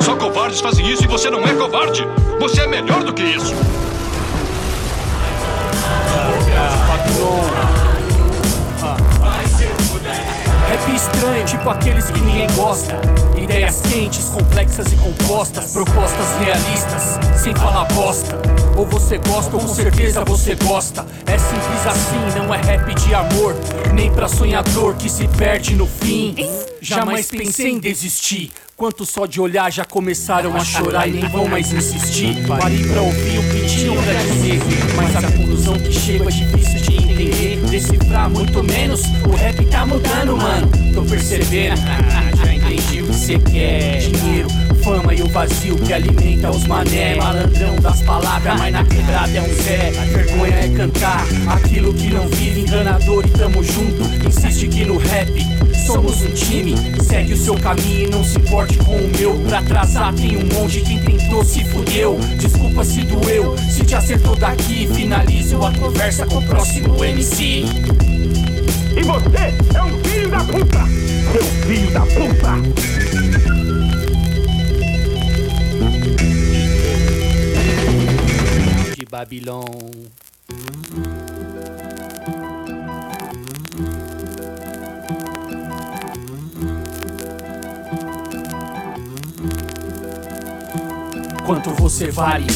Só covardes fazem isso e você não é covarde. Você é melhor do que isso. Rap estranho, tipo aqueles que ninguém gosta. Ideias quentes, complexas e compostas. Propostas realistas, sem falar bosta. Ou você gosta ou com certeza você gosta. É simples assim, não é rap de amor. Nem pra sonhador que se perde no fim. Jamais pensei em desistir. Quanto só de olhar já começaram a chorar e nem vão mais insistir. Parei pra ouvir o que tinham pra dizer. Mas a conclusão que chego é difícil de entender. Decifrar muito menos, o rap tá mudando, mano. Tô percebendo, já entendi o que cê quer. Dinheiro, fama e o vazio que alimenta os mané. Malandrão das palavras, mas na quebrada é um Zé. Vergonha é cantar aquilo que não vive, enganador e tamo junto. Insiste que no rap somos um time. Segue o seu caminho e não se importe com o meu. Pra atrasar tem um monte, quem tentou se fudeu. Desculpa se doeu, se te acertou daqui. Finalize a conversa com o próximo MC. E você é um filho da puta! Seu filho da puta! Babilão. Quanto você vale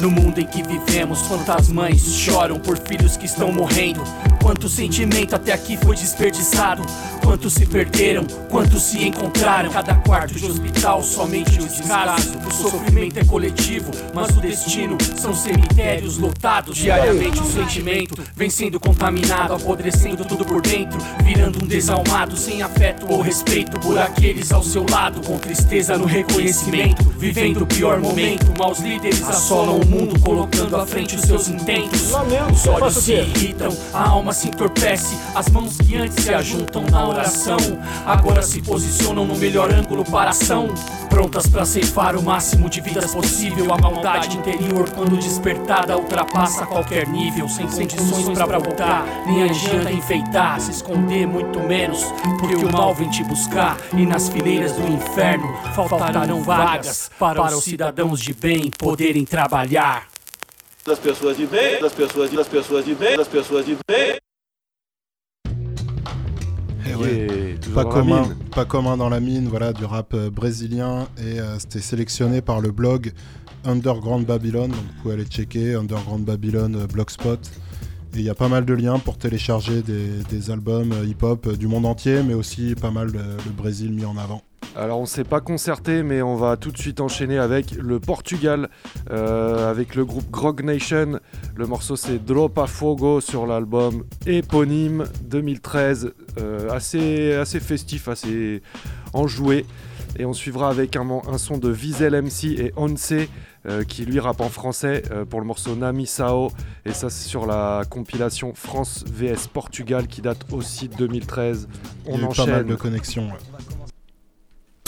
no mundo em que vivemos? Quantas mães choram por filhos que estão morrendo? Quanto sentimento até aqui foi desperdiçado? Quantos se perderam? Quantos se encontraram? Cada quarto de hospital, somente o descaso. O sofrimento é coletivo, mas o destino são cemitérios lotados. Diariamente o sentimento vem sendo contaminado, apodrecendo tudo por dentro, virando um desalmado, sem afeto ou respeito por aqueles ao seu lado, com tristeza no reconhecimento, vivendo o pior momento. Maus líderes assolam o mundo, colocando à frente os seus intentos. Os olhos se irritam, a alma se entorpece, as mãos que antes se ajuntam na oração, agora se posicionam no melhor ângulo para ação. Prontas para ceifar o máximo de vidas possível. A maldade interior, quando despertada, ultrapassa qualquer nível. Sem condições para voltar, nem adianta enfeitar, se esconder muito menos, porque o mal vem te buscar. E nas fileiras do inferno faltarão vagas para os cidadãos de bem poderem trabalhar. Das pessoas de bem, das pessoas de, das pessoas de bem, das pessoas de bem. Pas, commun, pas commun dans la mine, voilà, du rap euh, brésilien. Et euh, c'était sélectionné par le blog Underground Babylon. Donc vous pouvez aller checker Underground Babylon euh, Blogspot. Et il y a pas mal de liens pour télécharger des, des albums hip-hop du monde entier, mais aussi pas mal le Brésil mis en avant. Alors on ne s'est pas concerté mais on va tout de suite enchaîner avec le Portugal, euh, avec le groupe Grog Nation. Le morceau c'est Dropa Fogo sur l'album éponyme 2013, euh, assez, festif, assez enjoué. Et on suivra avec un, son de Vizel MC et Once euh, qui lui rappe en français pour le morceau Nami Sao. Et ça c'est sur la compilation France VS Portugal qui date aussi de 2013. On a pas mal de connexions.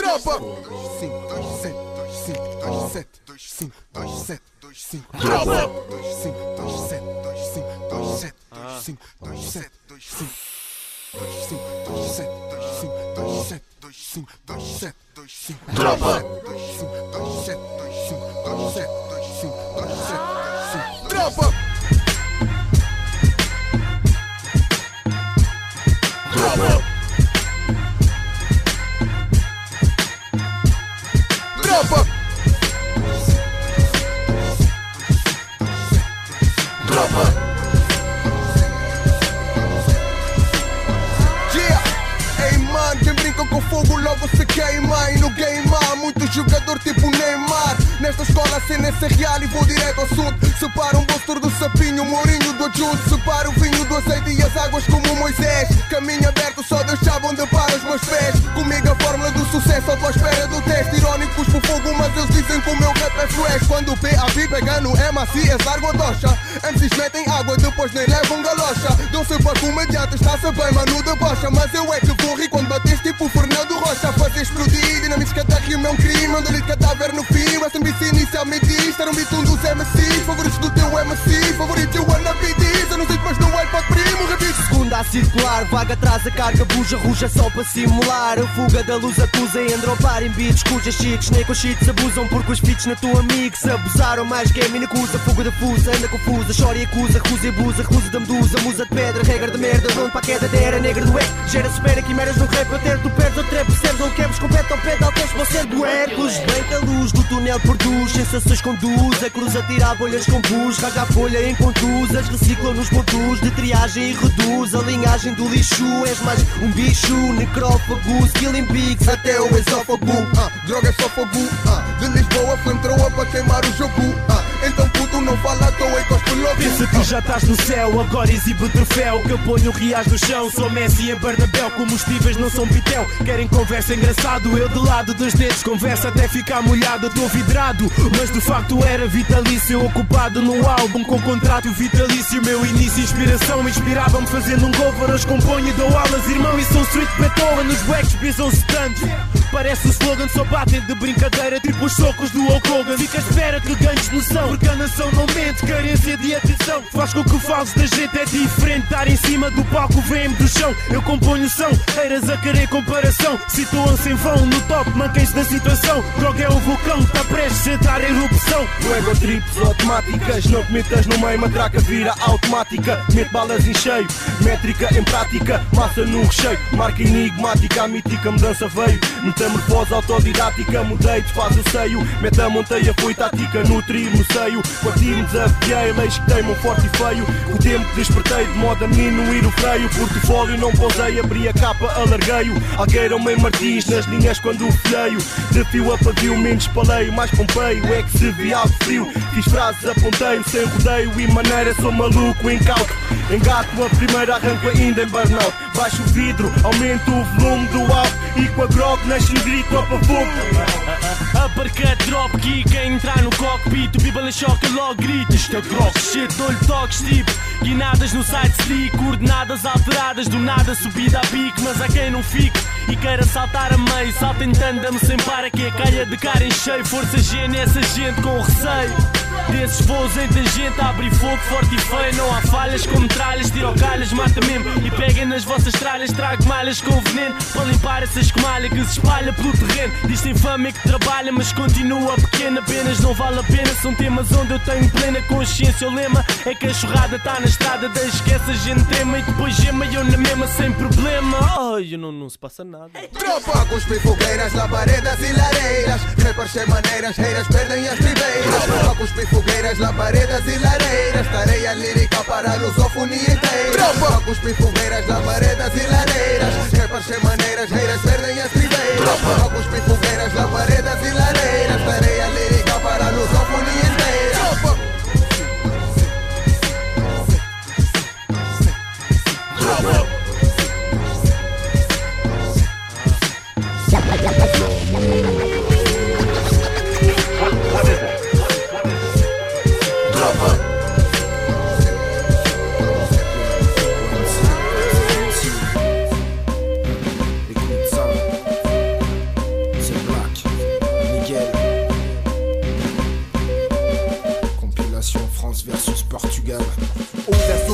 Tropa! 5, 2, 7, 2, 5, 2, 7, 2, 5, 2, 7, 2, 5, Tropa! 2, 5, 2, 7, 2, 5, 2, 7, 2, 5, 2, 7, 2, 5, 2, 5, 2, 7, 2, 5, 2, 7, 2, 5, 2, 7, 2, 5, Tropa! 2, 5, 2, 7, 2, 5, 2, 7, 2, 5, 2, 7, 2, 5, Tropa! Tropa! Tropa! Yeah! Ei man, quem brinca com fogo logo se queima E no game há muito jogador tipo Neymar Nesta escola a cena é real e vou direto ao assunto Separa um bolster do sapinho, o mourinho do adjunto Separa o vinho do azeite e as águas como Moisés. Caminho aberto, só sabe onde para os meus pés. Comigo a fórmula do sucesso, só tô à espera do teste. Irónicos por fogo, mas eles dizem que o meu rap é fresh. Quando o PAB pega no MAC, eles largam a tocha metem água, depois nem levam galocha. Dão-se para comediante, está-se bem, mano, debocha Mas eu é que vou rir quando bates tipo Fernando Rocha. Fazer explodir, dinamites que até rima é um crime Um delito cadáver no fim, SMBC inicialmente isto Era um beat dos MCs, favoritos do teu MC Favorito eu be this, eu não sei mas não é para primo Repito Segunda a circular, vaga atrás a carga, buja, ruja só para simular. A fuga da luz acusa em dropar em beats cujas cheats, nem com cheats abusam, porque os feats na tua mix abusaram mais game e acusa. Fuga da fusa, anda confusa, chora e acusa, recusa e abusa, recusa da medusa, musa de pedra, regra de merda, de onde para a queda da era negra do eco. Gera-se espera que meras no rap, eu ter tu perdes ou trap, percebes ou quebres, compete ao pé de altes, vou ser do Hércules. Bem que a luz do túnel produz, sensações conduz, a cruz a tirar bolhas com pus, rasga a folha em contusas, reciclam nos pontos de triagem e reduz a linhagem do lixo. És mais um bicho, necrófago, killing pigs até o esófago. Ah, droga é só fogo ah, De Lisboa, flamethrower para queimar o jogo ah, Então puto não fala à toa e cospe logo Pensa que já estás no céu, agora exibe o troféu. Que eu ponho reais no chão, sou Messi em Bernabéu. Combustíveis não são pitel, querem conversa engraçado. Eu de lado dos dedos, conversa até ficar molhado. Estou vidrado, mas de facto era vitalício. Ocupado no álbum com contrato vitalício. Meu início, inspiração, inspirava-me fazendo um cover. Hoje componho dou aulas, irmão, e sou street Beethoven. Nos wax bisam-se tanto Parece o slogan, só batem de brincadeira Tipo os socos do Hulk Hogan. Fica à espera que ganhes noção Porque a nação não mente, carência de atenção. Faz com que o da gente é diferente Estar em cima do palco vem-me do chão. Eu componho som, eiras a querer comparação. Situam-se em vão no top, manquem-se da situação. Droga é o vulcão, está prestes a em erupção. No ego trips automáticas Não te metas no meio, matraca vira automática. Mete balas em cheio, métrica em prática Massa no recheio, marca enigmática A mítica mudança veio Metamorfose autodidática, mudei, desfaz o seio. Meta a monteia, foi tática, nutrir no seio. Parti-me, desafiei, leis que teimam forte e feio. O tempo despertei de modo a diminuir o freio. Portfólio não pousei, abri a capa, alarguei-o. Algueiram-me Martins nas linhas quando o folheio De fio a pavio, menos paleio, mais pompeio. É que se vi algo frio, fiz frases, apontei Sem rodeio. E maneira, sou maluco, incauto Engato a primeira, arranco ainda em burnout. Baixo o vidro, aumento o volume do alto E com a grog um grito, topa fogo Uppercut, drop kick, a entrar no cockpit. O people em choque logo grita Isto é grog shit, dou-lhe toques tipo Guinadas no side stick, coordenadas alteradas Do nada subida a pique, mas há quem não fique E queira saltar a meio, salta em tandem sem para Que a calha de cara em cheio, força G nessa gente com receio. Desses voos em tangente, abre fogo forte e feio. Não há falhas com metralhas, tiro calhas, mata mesmo. E peguem nas vossas tralhas, trago malhas com veneno. Para limpar essa escumalha que se espalha pelo terreno. Diz e que trabalha, mas continua pequena. Apenas não vale a pena, são temas onde eu tenho plena consciência. O lema é que a churrada está na estrada, deixa esquece a gente tema E depois gema e eu na mesma sem problema. Ai, não, não se passa nada. Tropa, cuspir fogueiras, labaredas e lareiras. Rappers sem maneiras, reiras perdem as tribeiras. Tropa, cuspir fogueiras, labaredas e lareiras. Tareia lírica para a lusofonia inteira. Tropa, cuspir fogueiras, labaredas e lareiras Rappers sem maneiras, reiras perdem as tribeiras Tropa, cuspir fogueiras, labaredas e lareiras Tareia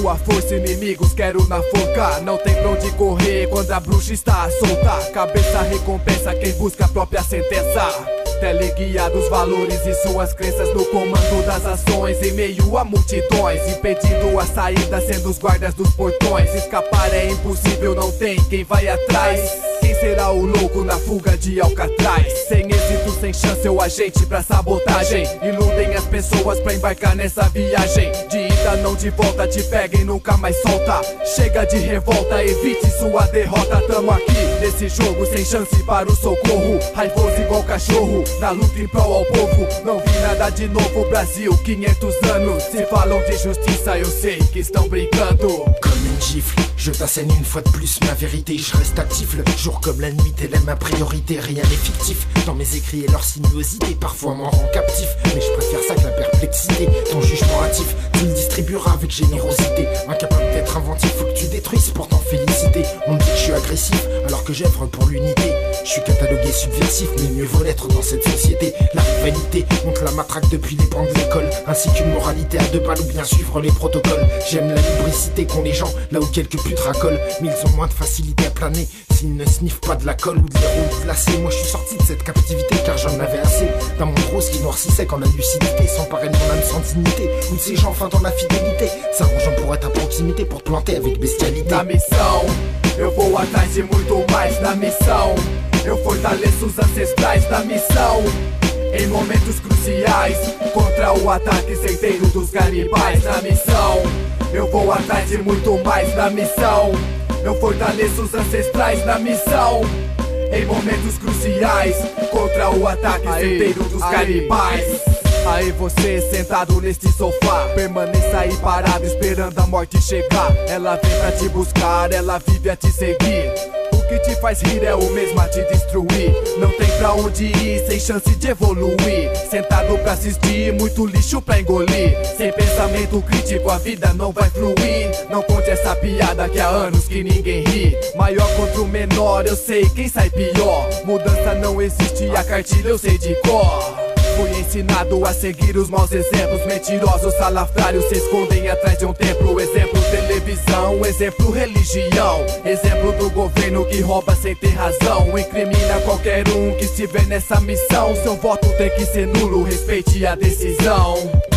sua força, inimigos quero na forca. Não tem pra onde correr quando a bruxa está solta. Cabeça recompensa quem busca a própria sentença. Teleguia dos valores e suas crenças no comando das ações Em meio a multidões, impedindo a saída sendo os guardas dos portões Escapar é impossível, não tem quem vai atrás quem será o louco na fuga de Alcatraz? Sem sem chance, o agente pra sabotagem. Iludem as pessoas pra embarcar nessa viagem. De ida, não de volta, te pega e nunca mais solta. Chega de revolta, evite sua derrota. Tamo aqui nesse jogo, sem chance para o socorro. Raivoso igual cachorro, na luta em prol ao povo. Não vi nada de novo, Brasil, 500 anos. Se falam de justiça, eu sei que estão brincando. Gifle, je t'assène une fois de plus ma vérité, je reste actif. Le jour comme la nuit, telle est ma priorité, rien n'est fictif. Dans mes écrits et leur sinuosité, parfois m'en rend captif, mais je préfère ça que la perplexité, ton jugement hâtif, tu le distribueras avec générosité, incapable d'être inventif, faut que tu détruises pour t'en féliciter, on me dit que je suis agressif, alors que j'œuvre pour l'unité, je suis catalogué subversif, mais mieux vaut l'être dans cette société, la rivalité monte la matraque depuis les bancs de l'école, ainsi qu'une moralité à deux balles ou bien suivre les protocoles, j'aime la lubricité qu'ont les gens, là où quelques putes mais ils ont moins de facilité à planer, s'ils ne sniffent pas de la colle ou de l'héros glacé. Moi je suis sorti de cette captivité car j'en avais assez d'un qui noircissait quand la lucidité s'emparait de mon âme sans dignité. Ou de ces gens fin dans la fidélité, s'arrangeant pour être à proximité pour te planter avec bestialité. Na missão, eu vou atrás de muito mais na missão. Eu fortaleço ancestrais da missão. Em momentos cruciais, contra o ataque certeiro dos canibais na missão. Eu vou atrás de muito mais na missão. Eu fortaleço os ancestrais na missão. Em momentos cruciais, contra o ataque certeiro dos canibais. Aí você sentado neste sofá Permaneça aí parado esperando a morte chegar Ela vem pra te buscar, ela vive a te seguir que te faz rir é o mesmo a te destruir. Não tem pra onde ir, sem chance de evoluir. Sentado pra assistir, muito lixo pra engolir. Sem pensamento crítico a vida não vai fluir. Não conte essa piada que há anos que ninguém ri. Maior contra o menor, eu sei quem sai pior. Mudança não existe, a cartilha eu sei de cor Fui ensinado a seguir os maus exemplos. Mentirosos, salafrários se escondem atrás de um templo. Exemplo televisão, exemplo religião. Exemplo do governo que rouba sem ter razão. Incrimina qualquer um que estiver nessa missão. Seu voto tem que ser nulo, respeite a decisão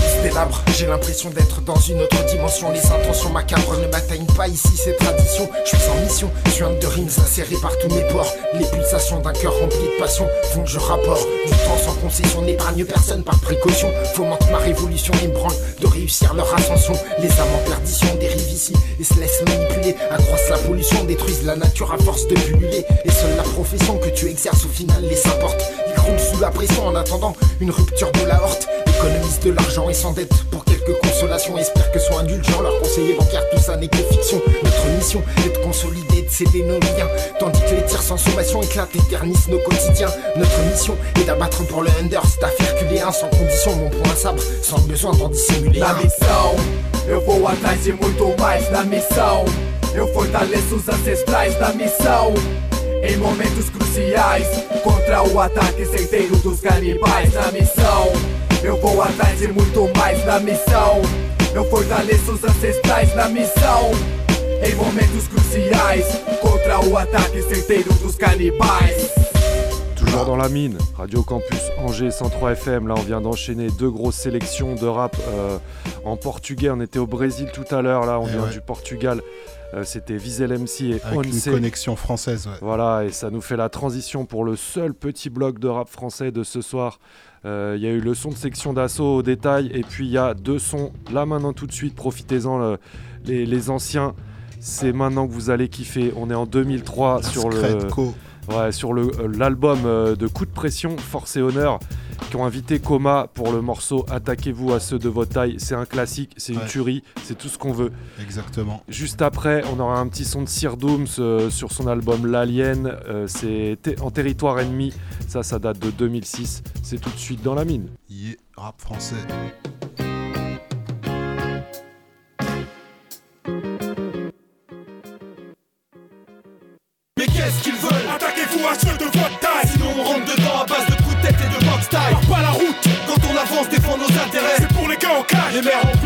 J'ai l'impression d'être dans une autre dimension. Les intentions macabres ne m'atteignent pas ici, c'est tradition. Je suis en mission, suinte de rimes insérées par tous mes pores. Les pulsations d'un cœur rempli de passion font que je rapporte. Du temps sans concession n'épargne personne par précaution. Fomente ma révolution et me branle de réussir leur ascension. Les âmes en perdition dérivent ici et se laissent manipuler. Accroissent la pollution, détruisent la nature à force de pulluler. Et seule la profession que tu exerces au final les importe. Ils croulent sous la pression en attendant une rupture de la horte. Économisent de l'argent et s'endettent pour quelques consolations. Espèrent que soit indulgent leur conseiller bancaire, tout ça n'est que fiction. Notre mission est de consolider, de céder nos liens. Tandis que les tirs sans sommation éclatent, éternisent nos quotidiens. Notre mission est d'abattre pour le under, staff herculéen, sans condition, mon point à sabre, sans besoin d'en dissimuler. Un. missão, eu vou atrás de muito na missão. Eu fortaleço os ancestrais da missão. Em momentos cruciais, contra o ataque certeiro dos canibais na missão. Eu vou atrás de muito mais na missão. Eu fortaleço os ancestrais na missão. Em momentos cruciais, contra o ataque certeiro dos canibais. Toujours dans la mine, Radio Campus Angers 103 FM. Là, on vient d'enchaîner deux grosses sélections de rap euh, en portugais. On était au Brésil tout à l'heure. Là, on Eh vient ouais. du Portugal. Euh, C'était Vizel MC et Avec une connexion française, ouais. Voilà, et ça nous fait la transition pour le seul petit bloc de rap français de ce soir. Euh, Il y a eu le son de section d'assaut au détail, et puis il y a deux sons là maintenant tout de suite. Profitez-en, le- les, les anciens. C'est maintenant que vous allez kiffer. On est en 2003 sur le. Ouais, sur le euh, l'album euh, de Coup de pression, Force et Honneur, qui ont invité Coma pour le morceau Attaquez-vous à ceux de votre taille. C'est un classique, c'est une tuerie, c'est tout ce qu'on veut. Exactement. Juste après, on aura un petit son de Sir Dooms euh, sur son album L'Alien. Euh, c'est en territoire ennemi. Ça, ça date de 2006. C'est tout de suite dans la mine. Yeah, rap français. Qu'est-ce qu'ils veulent. Attaquez-vous à ceux de votre taille. Sinon on rentre dedans à base de coups de tête et de box taille. Pas la route Quand on avance défend nos intérêts. C'est pour les gars en cash. Les mères en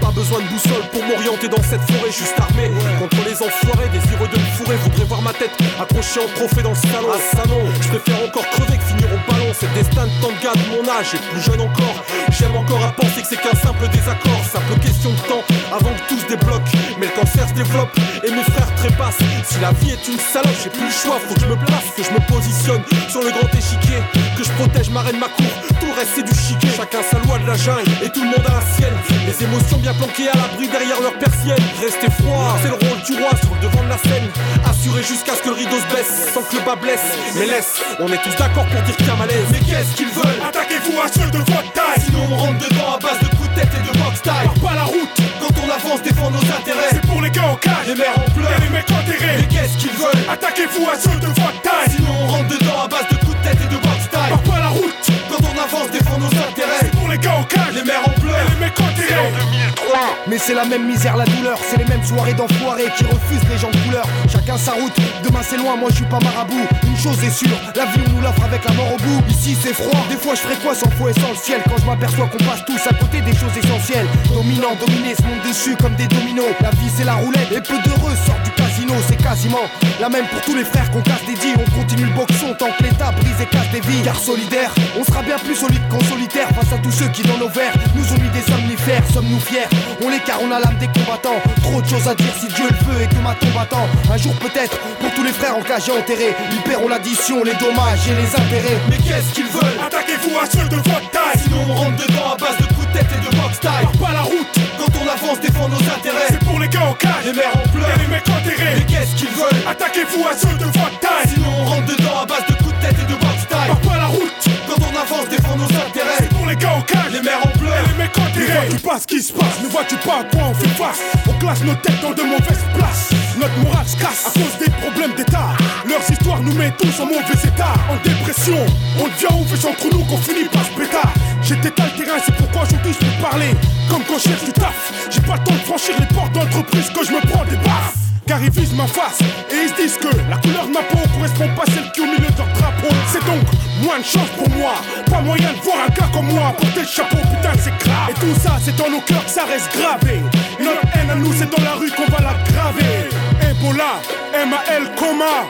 Pas besoin de boussole pour m'orienter dans cette forêt juste armé Contre les enfoirés, désireux de me fourrer Voudrais voir ma tête accrochée en trophée dans le salon. Ah ça non, je préfère encore crever que finir au ballon C'est le destin de tant de gars de mon âge et plus jeune encore. J'aime encore à penser que c'est qu'un simple désaccord. Simple question de temps avant que tout se débloque. Mais le cancer se développe et mes frères trépassent. Si la vie est une salope, j'ai plus le choix. Faut que je me place, que je me positionne sur le grand échiquier. Que je protège ma reine, ma cour. Tout le reste c'est du chiquet. Chacun sa loi de la jungle et tout le monde a la sienne Les émotions bien planquées à l'abri derrière leur persienne. Restez froid, c'est le rôle du roi sur le devant de la scène. Assuré jusqu'à ce que le rideau se baisse Sans que le bas blesse. Mais laisse, on est tous d'accord pour dire qu'il y a malaise. Mais qu'est-ce qu'ils veulent? Attaquez-vous à ceux de votre taille. Sinon on rentre dedans à base de coups de tête et de box taille. Pas la route. Quand on avance défend nos intérêts C'est pour les gars au cage Les mères en pleurs. Les mecs enterrés. Mais qu'est-ce qu'ils veulent? Attaquez-vous à ceux de votre taille. Sinon on rentre dedans à base de coups de tête et de box taille. Pas la route. Quand on avance défend nos intérêts C'est pour les gars au cage Les mères en pleurs Mais c'est la même misère, la douleur, c'est les mêmes soirées d'enfoirés qui refusent les gens de couleur. Chacun sa route, demain c'est loin, moi je suis pas marabout. Une chose est sûre, la vie on nous l'offre avec la mort au bout. Ici c'est froid, des fois je ferai quoi sans faux et sans le ciel? Quand je m'aperçois qu'on passe tous à côté des choses essentielles. Dominant, dominé, se monte dessus comme des dominos. La vie c'est la roulette et peu d'heureux sortent du casino, c'est quasiment la même pour tous les frères qu'on casse des dits. On continue le boxon tant que l'État brise et casse des vies. Car solidaire, on sera bien plus solide qu'en solitaire face à tous ceux qui dans nos verres nous ont mis des somnifères. Sommes-nous fiers On les car on a l'âme des combattants. Trop de choses à dire si Dieu le veut et que ma tombe attend. Un jour peut-être pour tous les frères en cage et enterrés. Ils paieront l'addition, les dommages et les intérêts. Mais qu'est-ce qu'ils veulent? Attaquez-vous à ceux de votre taille Sinon on rentre dedans à base de coups de tête et de box taille Pas la route Quand on avance défend nos intérêts C'est pour les gars au cage Les mères en pleurs les mecs enterrés Mais qu'est-ce qu'ils veulent? Attaquez-vous à ceux de votre taille Sinon on rentre dedans Ne vois-tu pas ce qui se passe? Ne vois-tu pas à quoi on fait face? On classe nos têtes dans de mauvaises places. Notre morale se casse à cause des problèmes d'état. Leurs histoires nous mettent tous en mauvais état En dépression. On devient ouf c'est entre nous qu'on finit par se pétard J'étais le terrain c'est pourquoi aujourd'hui je peux parler. Comme quand je cherche du taf J'ai pas le temps de franchir les portes d'entreprise que je me prends des baffes car ils visent ma face et ils se disent que la couleur de ma peau correspond pas à celle qui au milieu de leur drapeau. C'est donc moins de chance pour moi, pas moyen de voir un gars comme moi porter le chapeau, putain c'est grave. Et tout ça c'est dans nos cœurs que ça reste gravé. Notre haine à nous c'est dans la rue qu'on va la graver. Ebola, MAL, coma.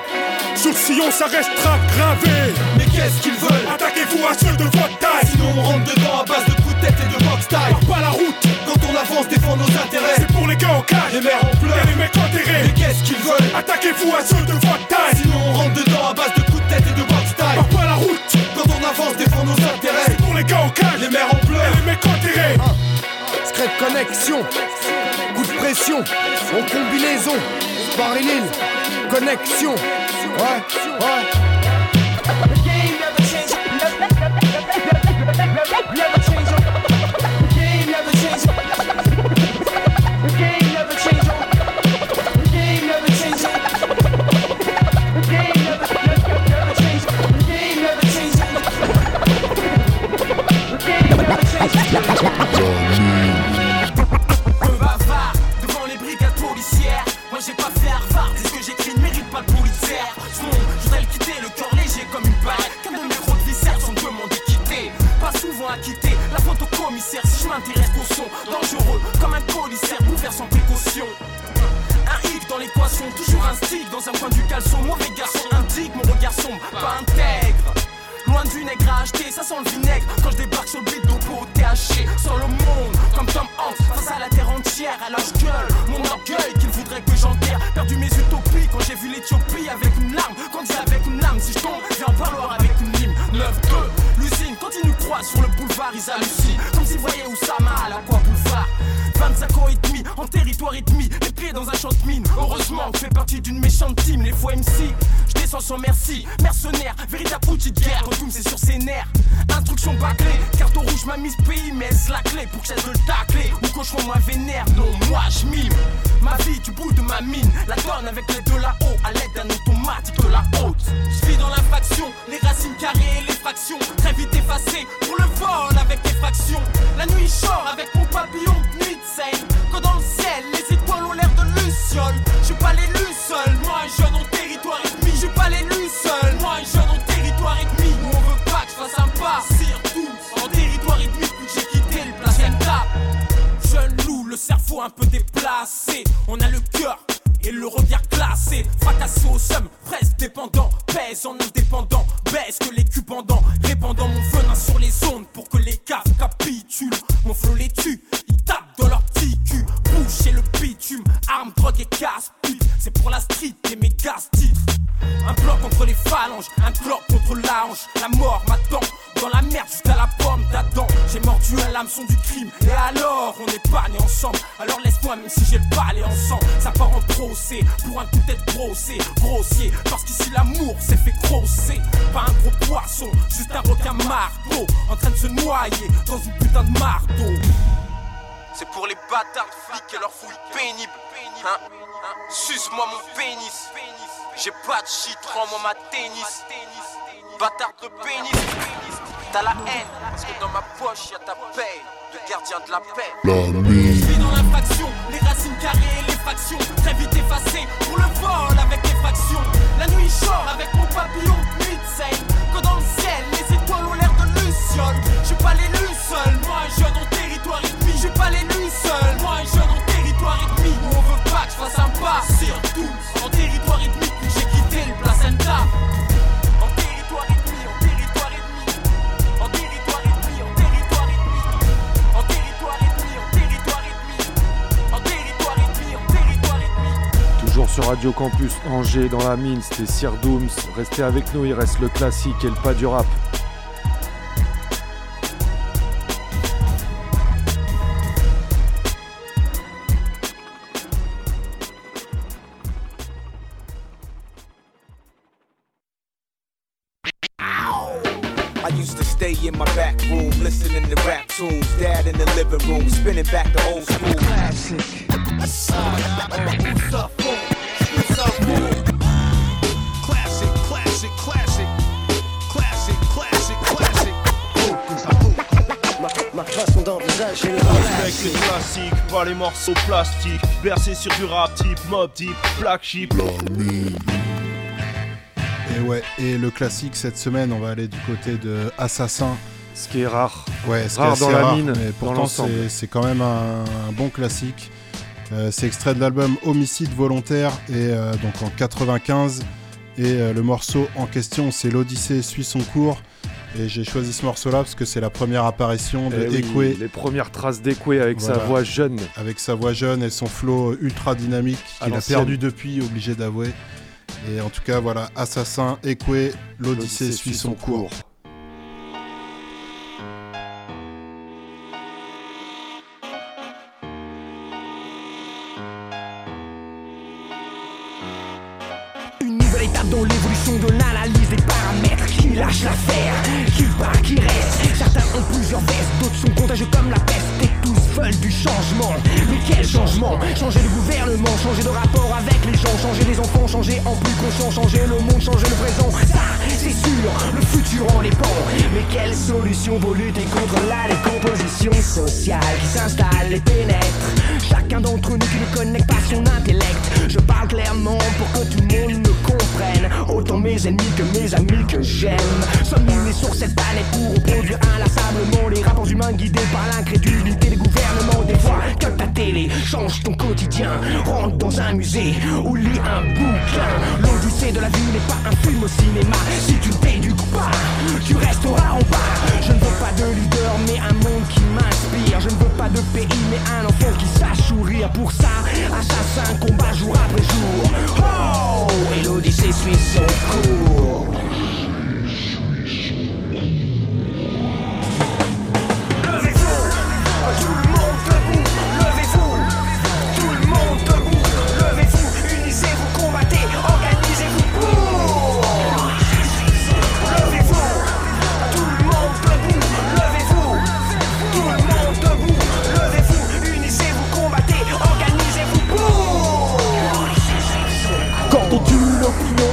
Sur le sillon ça restera gravé. Mais qu'est-ce qu'ils veulent? Attaquez-vous à ceux de votre taille. Sinon on rentre dedans à base de tête et de box taille. Pas la route Quand on avance défend nos intérêts. C'est pour les gars au cage. Les mères en pleurs Et les mecs enterrés. Mais qu'est-ce qu'ils veulent? Attaquez-vous à ceux de votre taille. Sinon on rentre dedans à base de coups de tête et de box taille. Pas la route Quand on avance défend nos intérêts. C'est pour les gars au cage. Les mères en pleurs Et les mecs enterrés. Secret de connexion, coup de pression, en combinaison, Barilil, connexion, ouais, ouais. Dans un coin du caleçon. Mauvais garçon, indique mon regard sombre, pas intègre. Loin du nègre à acheter, ça sent le vinaigre Quand je débarque sur le beat d'Opo THC Sans le sans merci. Mercenaire, véritable outil de guerre. Quand c'est sur ses nerfs. Instruction bâclée, carte rouge m'a mise pays Mais est la clé pour que j'aide de le tacler. Ou cochon moi vénère, non moi je mime. Ma vie du bout de ma mine. La donne avec l'aide de la haut À l'aide d'un automatique de la haute. Je vis dans l'infraction, les racines carrées et les fractions. Très vite effacées pour le vol avec les fractions La nuit short avec mon papillon fracassé au seum, presque dépendant, pèse en indépendant, grossier, grossier. Parce qu'ici l'amour s'est fait grosser. Pas un gros poisson, juste un requin marteau. En train de se noyer dans une putain de marteau. C'est pour les bâtards de flics et leurs fouilles pénibles. Hein Suce-moi mon pénis. J'ai pas de shit, rends-moi ma tennis. Bâtard de pénis. T'as la haine, parce que dans ma poche y'a ta paix. De gardien de la paix. Je vis dans l'infraction, les racines carrées et les fractions. Avec mon papillon, nuit de. Que dans le ciel, les étoiles ont l'air de lucioles. J'ai pas l'élu seul, sur Radio Campus Angers dans la mine, c'était Sir Dooms. Restez avec nous, il reste le classique et le pas du rap. Les morceaux plastiques. Bercé sur du rap type, mob type, black sheep. Et ouais, et le classique cette semaine, on va aller du côté de Assassin. Ce qui est rare. Ouais, ce qui est Rare assez dans la rare, mine, mais pourtant c'est- c'est quand même un, un bon classique. Euh, c'est extrait de l'album Homicide volontaire et euh, donc en 95. Et euh, le morceau en question, c'est l'Odyssée suit son cours. Et j'ai choisi ce morceau-là parce que c'est la première apparition de Eh oui, les premières traces d'Ekwe avec sa voix jeune. Avec sa voix jeune et son flow ultra dynamique qu'il a perdu depuis, obligé d'avouer. Et en tout cas, voilà, Assassin, Ekwe, l'Odyssée suit son cours. Qui lâche l'affaire, qui part, qui reste. Certains ont plusieurs vestes, d'autres sont contagieux comme la peste. Et tous veulent du changement. Mais quel changement? Changer le gouvernement, changer de rapport avec les gens Changer les enfants, changer en plus conscient Changer le monde, changer le présent. Ça, c'est sûr, le futur en dépend Mais quelle solution pour lutter contre la décomposition sociale Qui s'installe et pénètre? Chacun d'entre nous qui ne connecte pas son intellect. Je parle clairement pour que tout le monde me comprenne Autant mes ennemis que mes amis que j'aime. Sommes-nous nés sur cette planète pour reproduire inlassablement Les rapports humains guidés par l'incrédulité des gouvernements. Des fois que ta télé change ton quotidien. Rentre dans un musée ou lis un bouquin. L'odyssée de la vie n'est pas un film au cinéma. Si tu t'éduques pas, tu resteras en bas. Je ne veux pas de leader mais un monde qui m'inspire. Je ne veux pas de pays mais un enfant qui sache sourire. Pour ça, assassin combat jour après jour. Oh je suis so cool.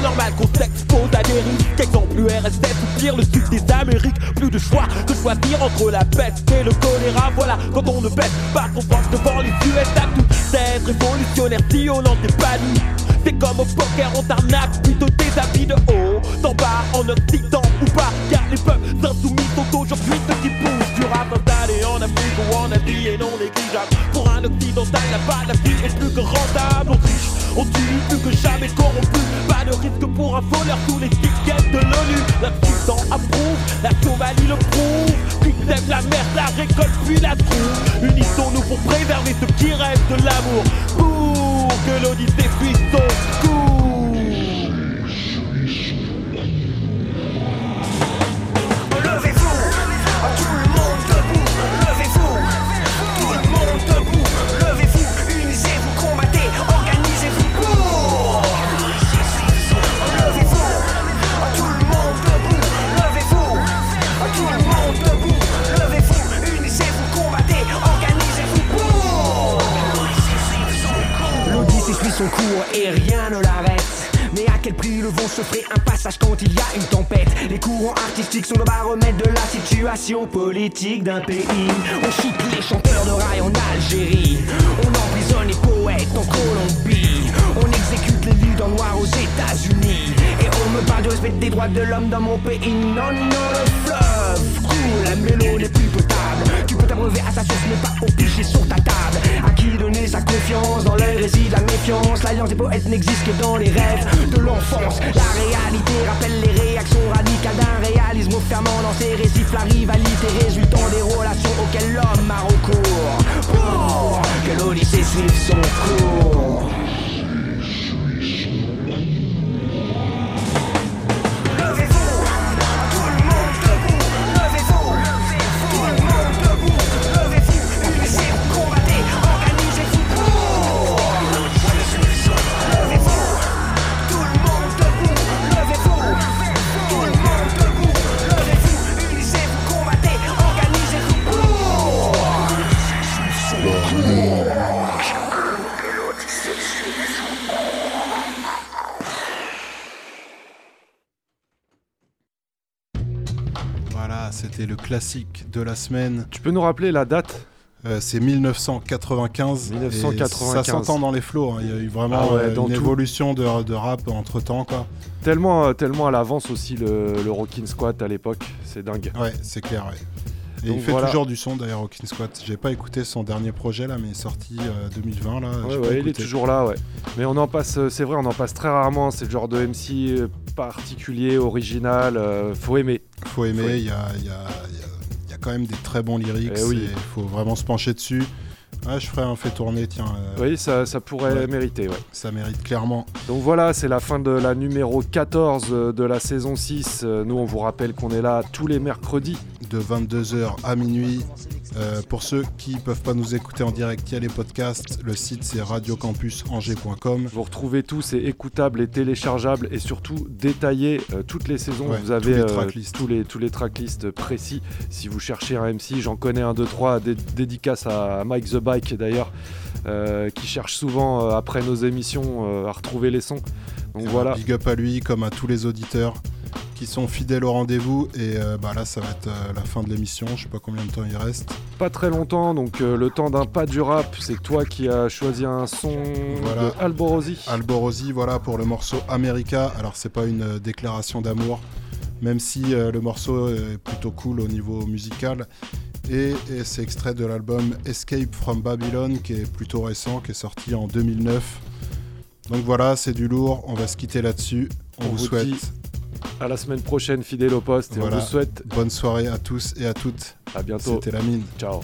Normale qu'on s'expose à des risques Exemple le RSF ou pire le sud des Amériques. Plus de choix que choisir entre la peste et le choléra. Voilà quand on ne baisse pas qu'on pense devant les US à tout C'est révolutionnaire sillonnant des paniques c'est comme au poker, on t'arnaque plutôt des habits de haut. D'en bas, en occident ou pas Car les peuples insoumis sont aujourd'hui ceux qui poussent du rap installé en Afrique ou en Asie et non négligeable. Pour un occidental, la la vie est plus que rentable. On triche, on tue plus que jamais corrompu. Pas de risque pour un voleur sous les tickets de l'ONU. L'Occident approuve, la Somalie le prouve. Puis la merde, la récolte puis la trouve. Unissons-nous pour préserver ceux qui rêvent de l'amour. Pour que l'Odyssée puisse son politique d'un pays. On shoot les chanteurs de rail en Algérie. On emprisonne les poètes en Colombie. On exécute les livres en noir aux États-Unis. Et on me parle du respect des droits de l'homme dans mon pays. Non, non, le fleuve coule, la mélo n'est plus potable. Tu peux t'abreuver à ta source, mais pas au pichet sur ta table. Qui donner sa confiance Dans l'œil réside la méfiance? L'alliance des poètes n'existe que dans les rêves de l'enfance. La réalité rappelle les réactions radicales d'un réalisme fermant dans ses récifs. La rivalité résultant des relations auxquelles l'homme a recours. Pour que l'Odyssée suive son cours. Classique de la semaine. Tu peux nous rappeler la date? Euh, C'est 1995. 1995. et Ça s'entend dans les flots. hein. Il y a eu vraiment Ah ouais, euh, dans une tout. évolution de, de rap entre temps. Quoi. Tellement, euh, tellement à l'avance aussi le, le Rockin' Squat à l'époque, c'est dingue. Ouais, c'est clair. ouais. Et Donc il fait voilà. toujours du son d'ailleurs, Hawking Squat. J'ai pas écouté son dernier projet là, mais il est sorti euh, 2020 là. Ouais, ouais, il est toujours là, ouais. Mais on en passe, euh, c'est vrai, on en passe très rarement. C'est le genre de MC euh, particulier, original. euh, faut aimer. Faut aimer, il y, y y a- il y a quand même des très bons lyrics. Eh oui. Il faut vraiment se pencher dessus. Ouais, je ferai un fait tourner, tiens. euh, Oui, ça, ça pourrait ouais. mériter, ouais. Ça mérite clairement. Donc voilà, c'est la fin de la numéro 14 euh, de la saison 6. Euh, Nous, on vous rappelle qu'on est là tous les mercredis. de 22h à minuit. Euh, pour ceux qui peuvent pas nous écouter en direct, il y a les podcasts. Le site c'est radiocampusangers.com. Vous retrouvez tout, c'est écoutable et téléchargeable et surtout détaillé euh, toutes les saisons. Ouais, vous tous avez les euh, tracklists. tous les tous les tracklists précis. Si vous cherchez un MC, j'en connais un, deux, trois. Dé dédicace à Mike the Bike d'ailleurs, qui cherche souvent après nos émissions à retrouver les sons. Donc Et voilà. Big up à lui, comme à tous les auditeurs qui sont fidèles au rendez-vous. Et euh, bah là, ça va être euh, la fin de l'émission. Je sais pas combien de temps il reste. Pas très longtemps, donc euh, le temps d'un pas du rap, c'est toi qui as choisi un son Voilà. de Alborosi. Alborosi, voilà pour le morceau America. Alors, c'est pas une déclaration d'amour, même si le morceau est plutôt cool au niveau musical. Et, et c'est extrait de l'album Escape from Babylon, qui est plutôt récent, qui est sorti en 2009. Donc voilà, c'est du lourd. On va se quitter là-dessus. On, On vous vous souhaite. dit À la semaine prochaine, fidèle au poste, et Voilà. on vous souhaite Bonne soirée à tous et à toutes. à bientôt. C'était la mine. Ciao.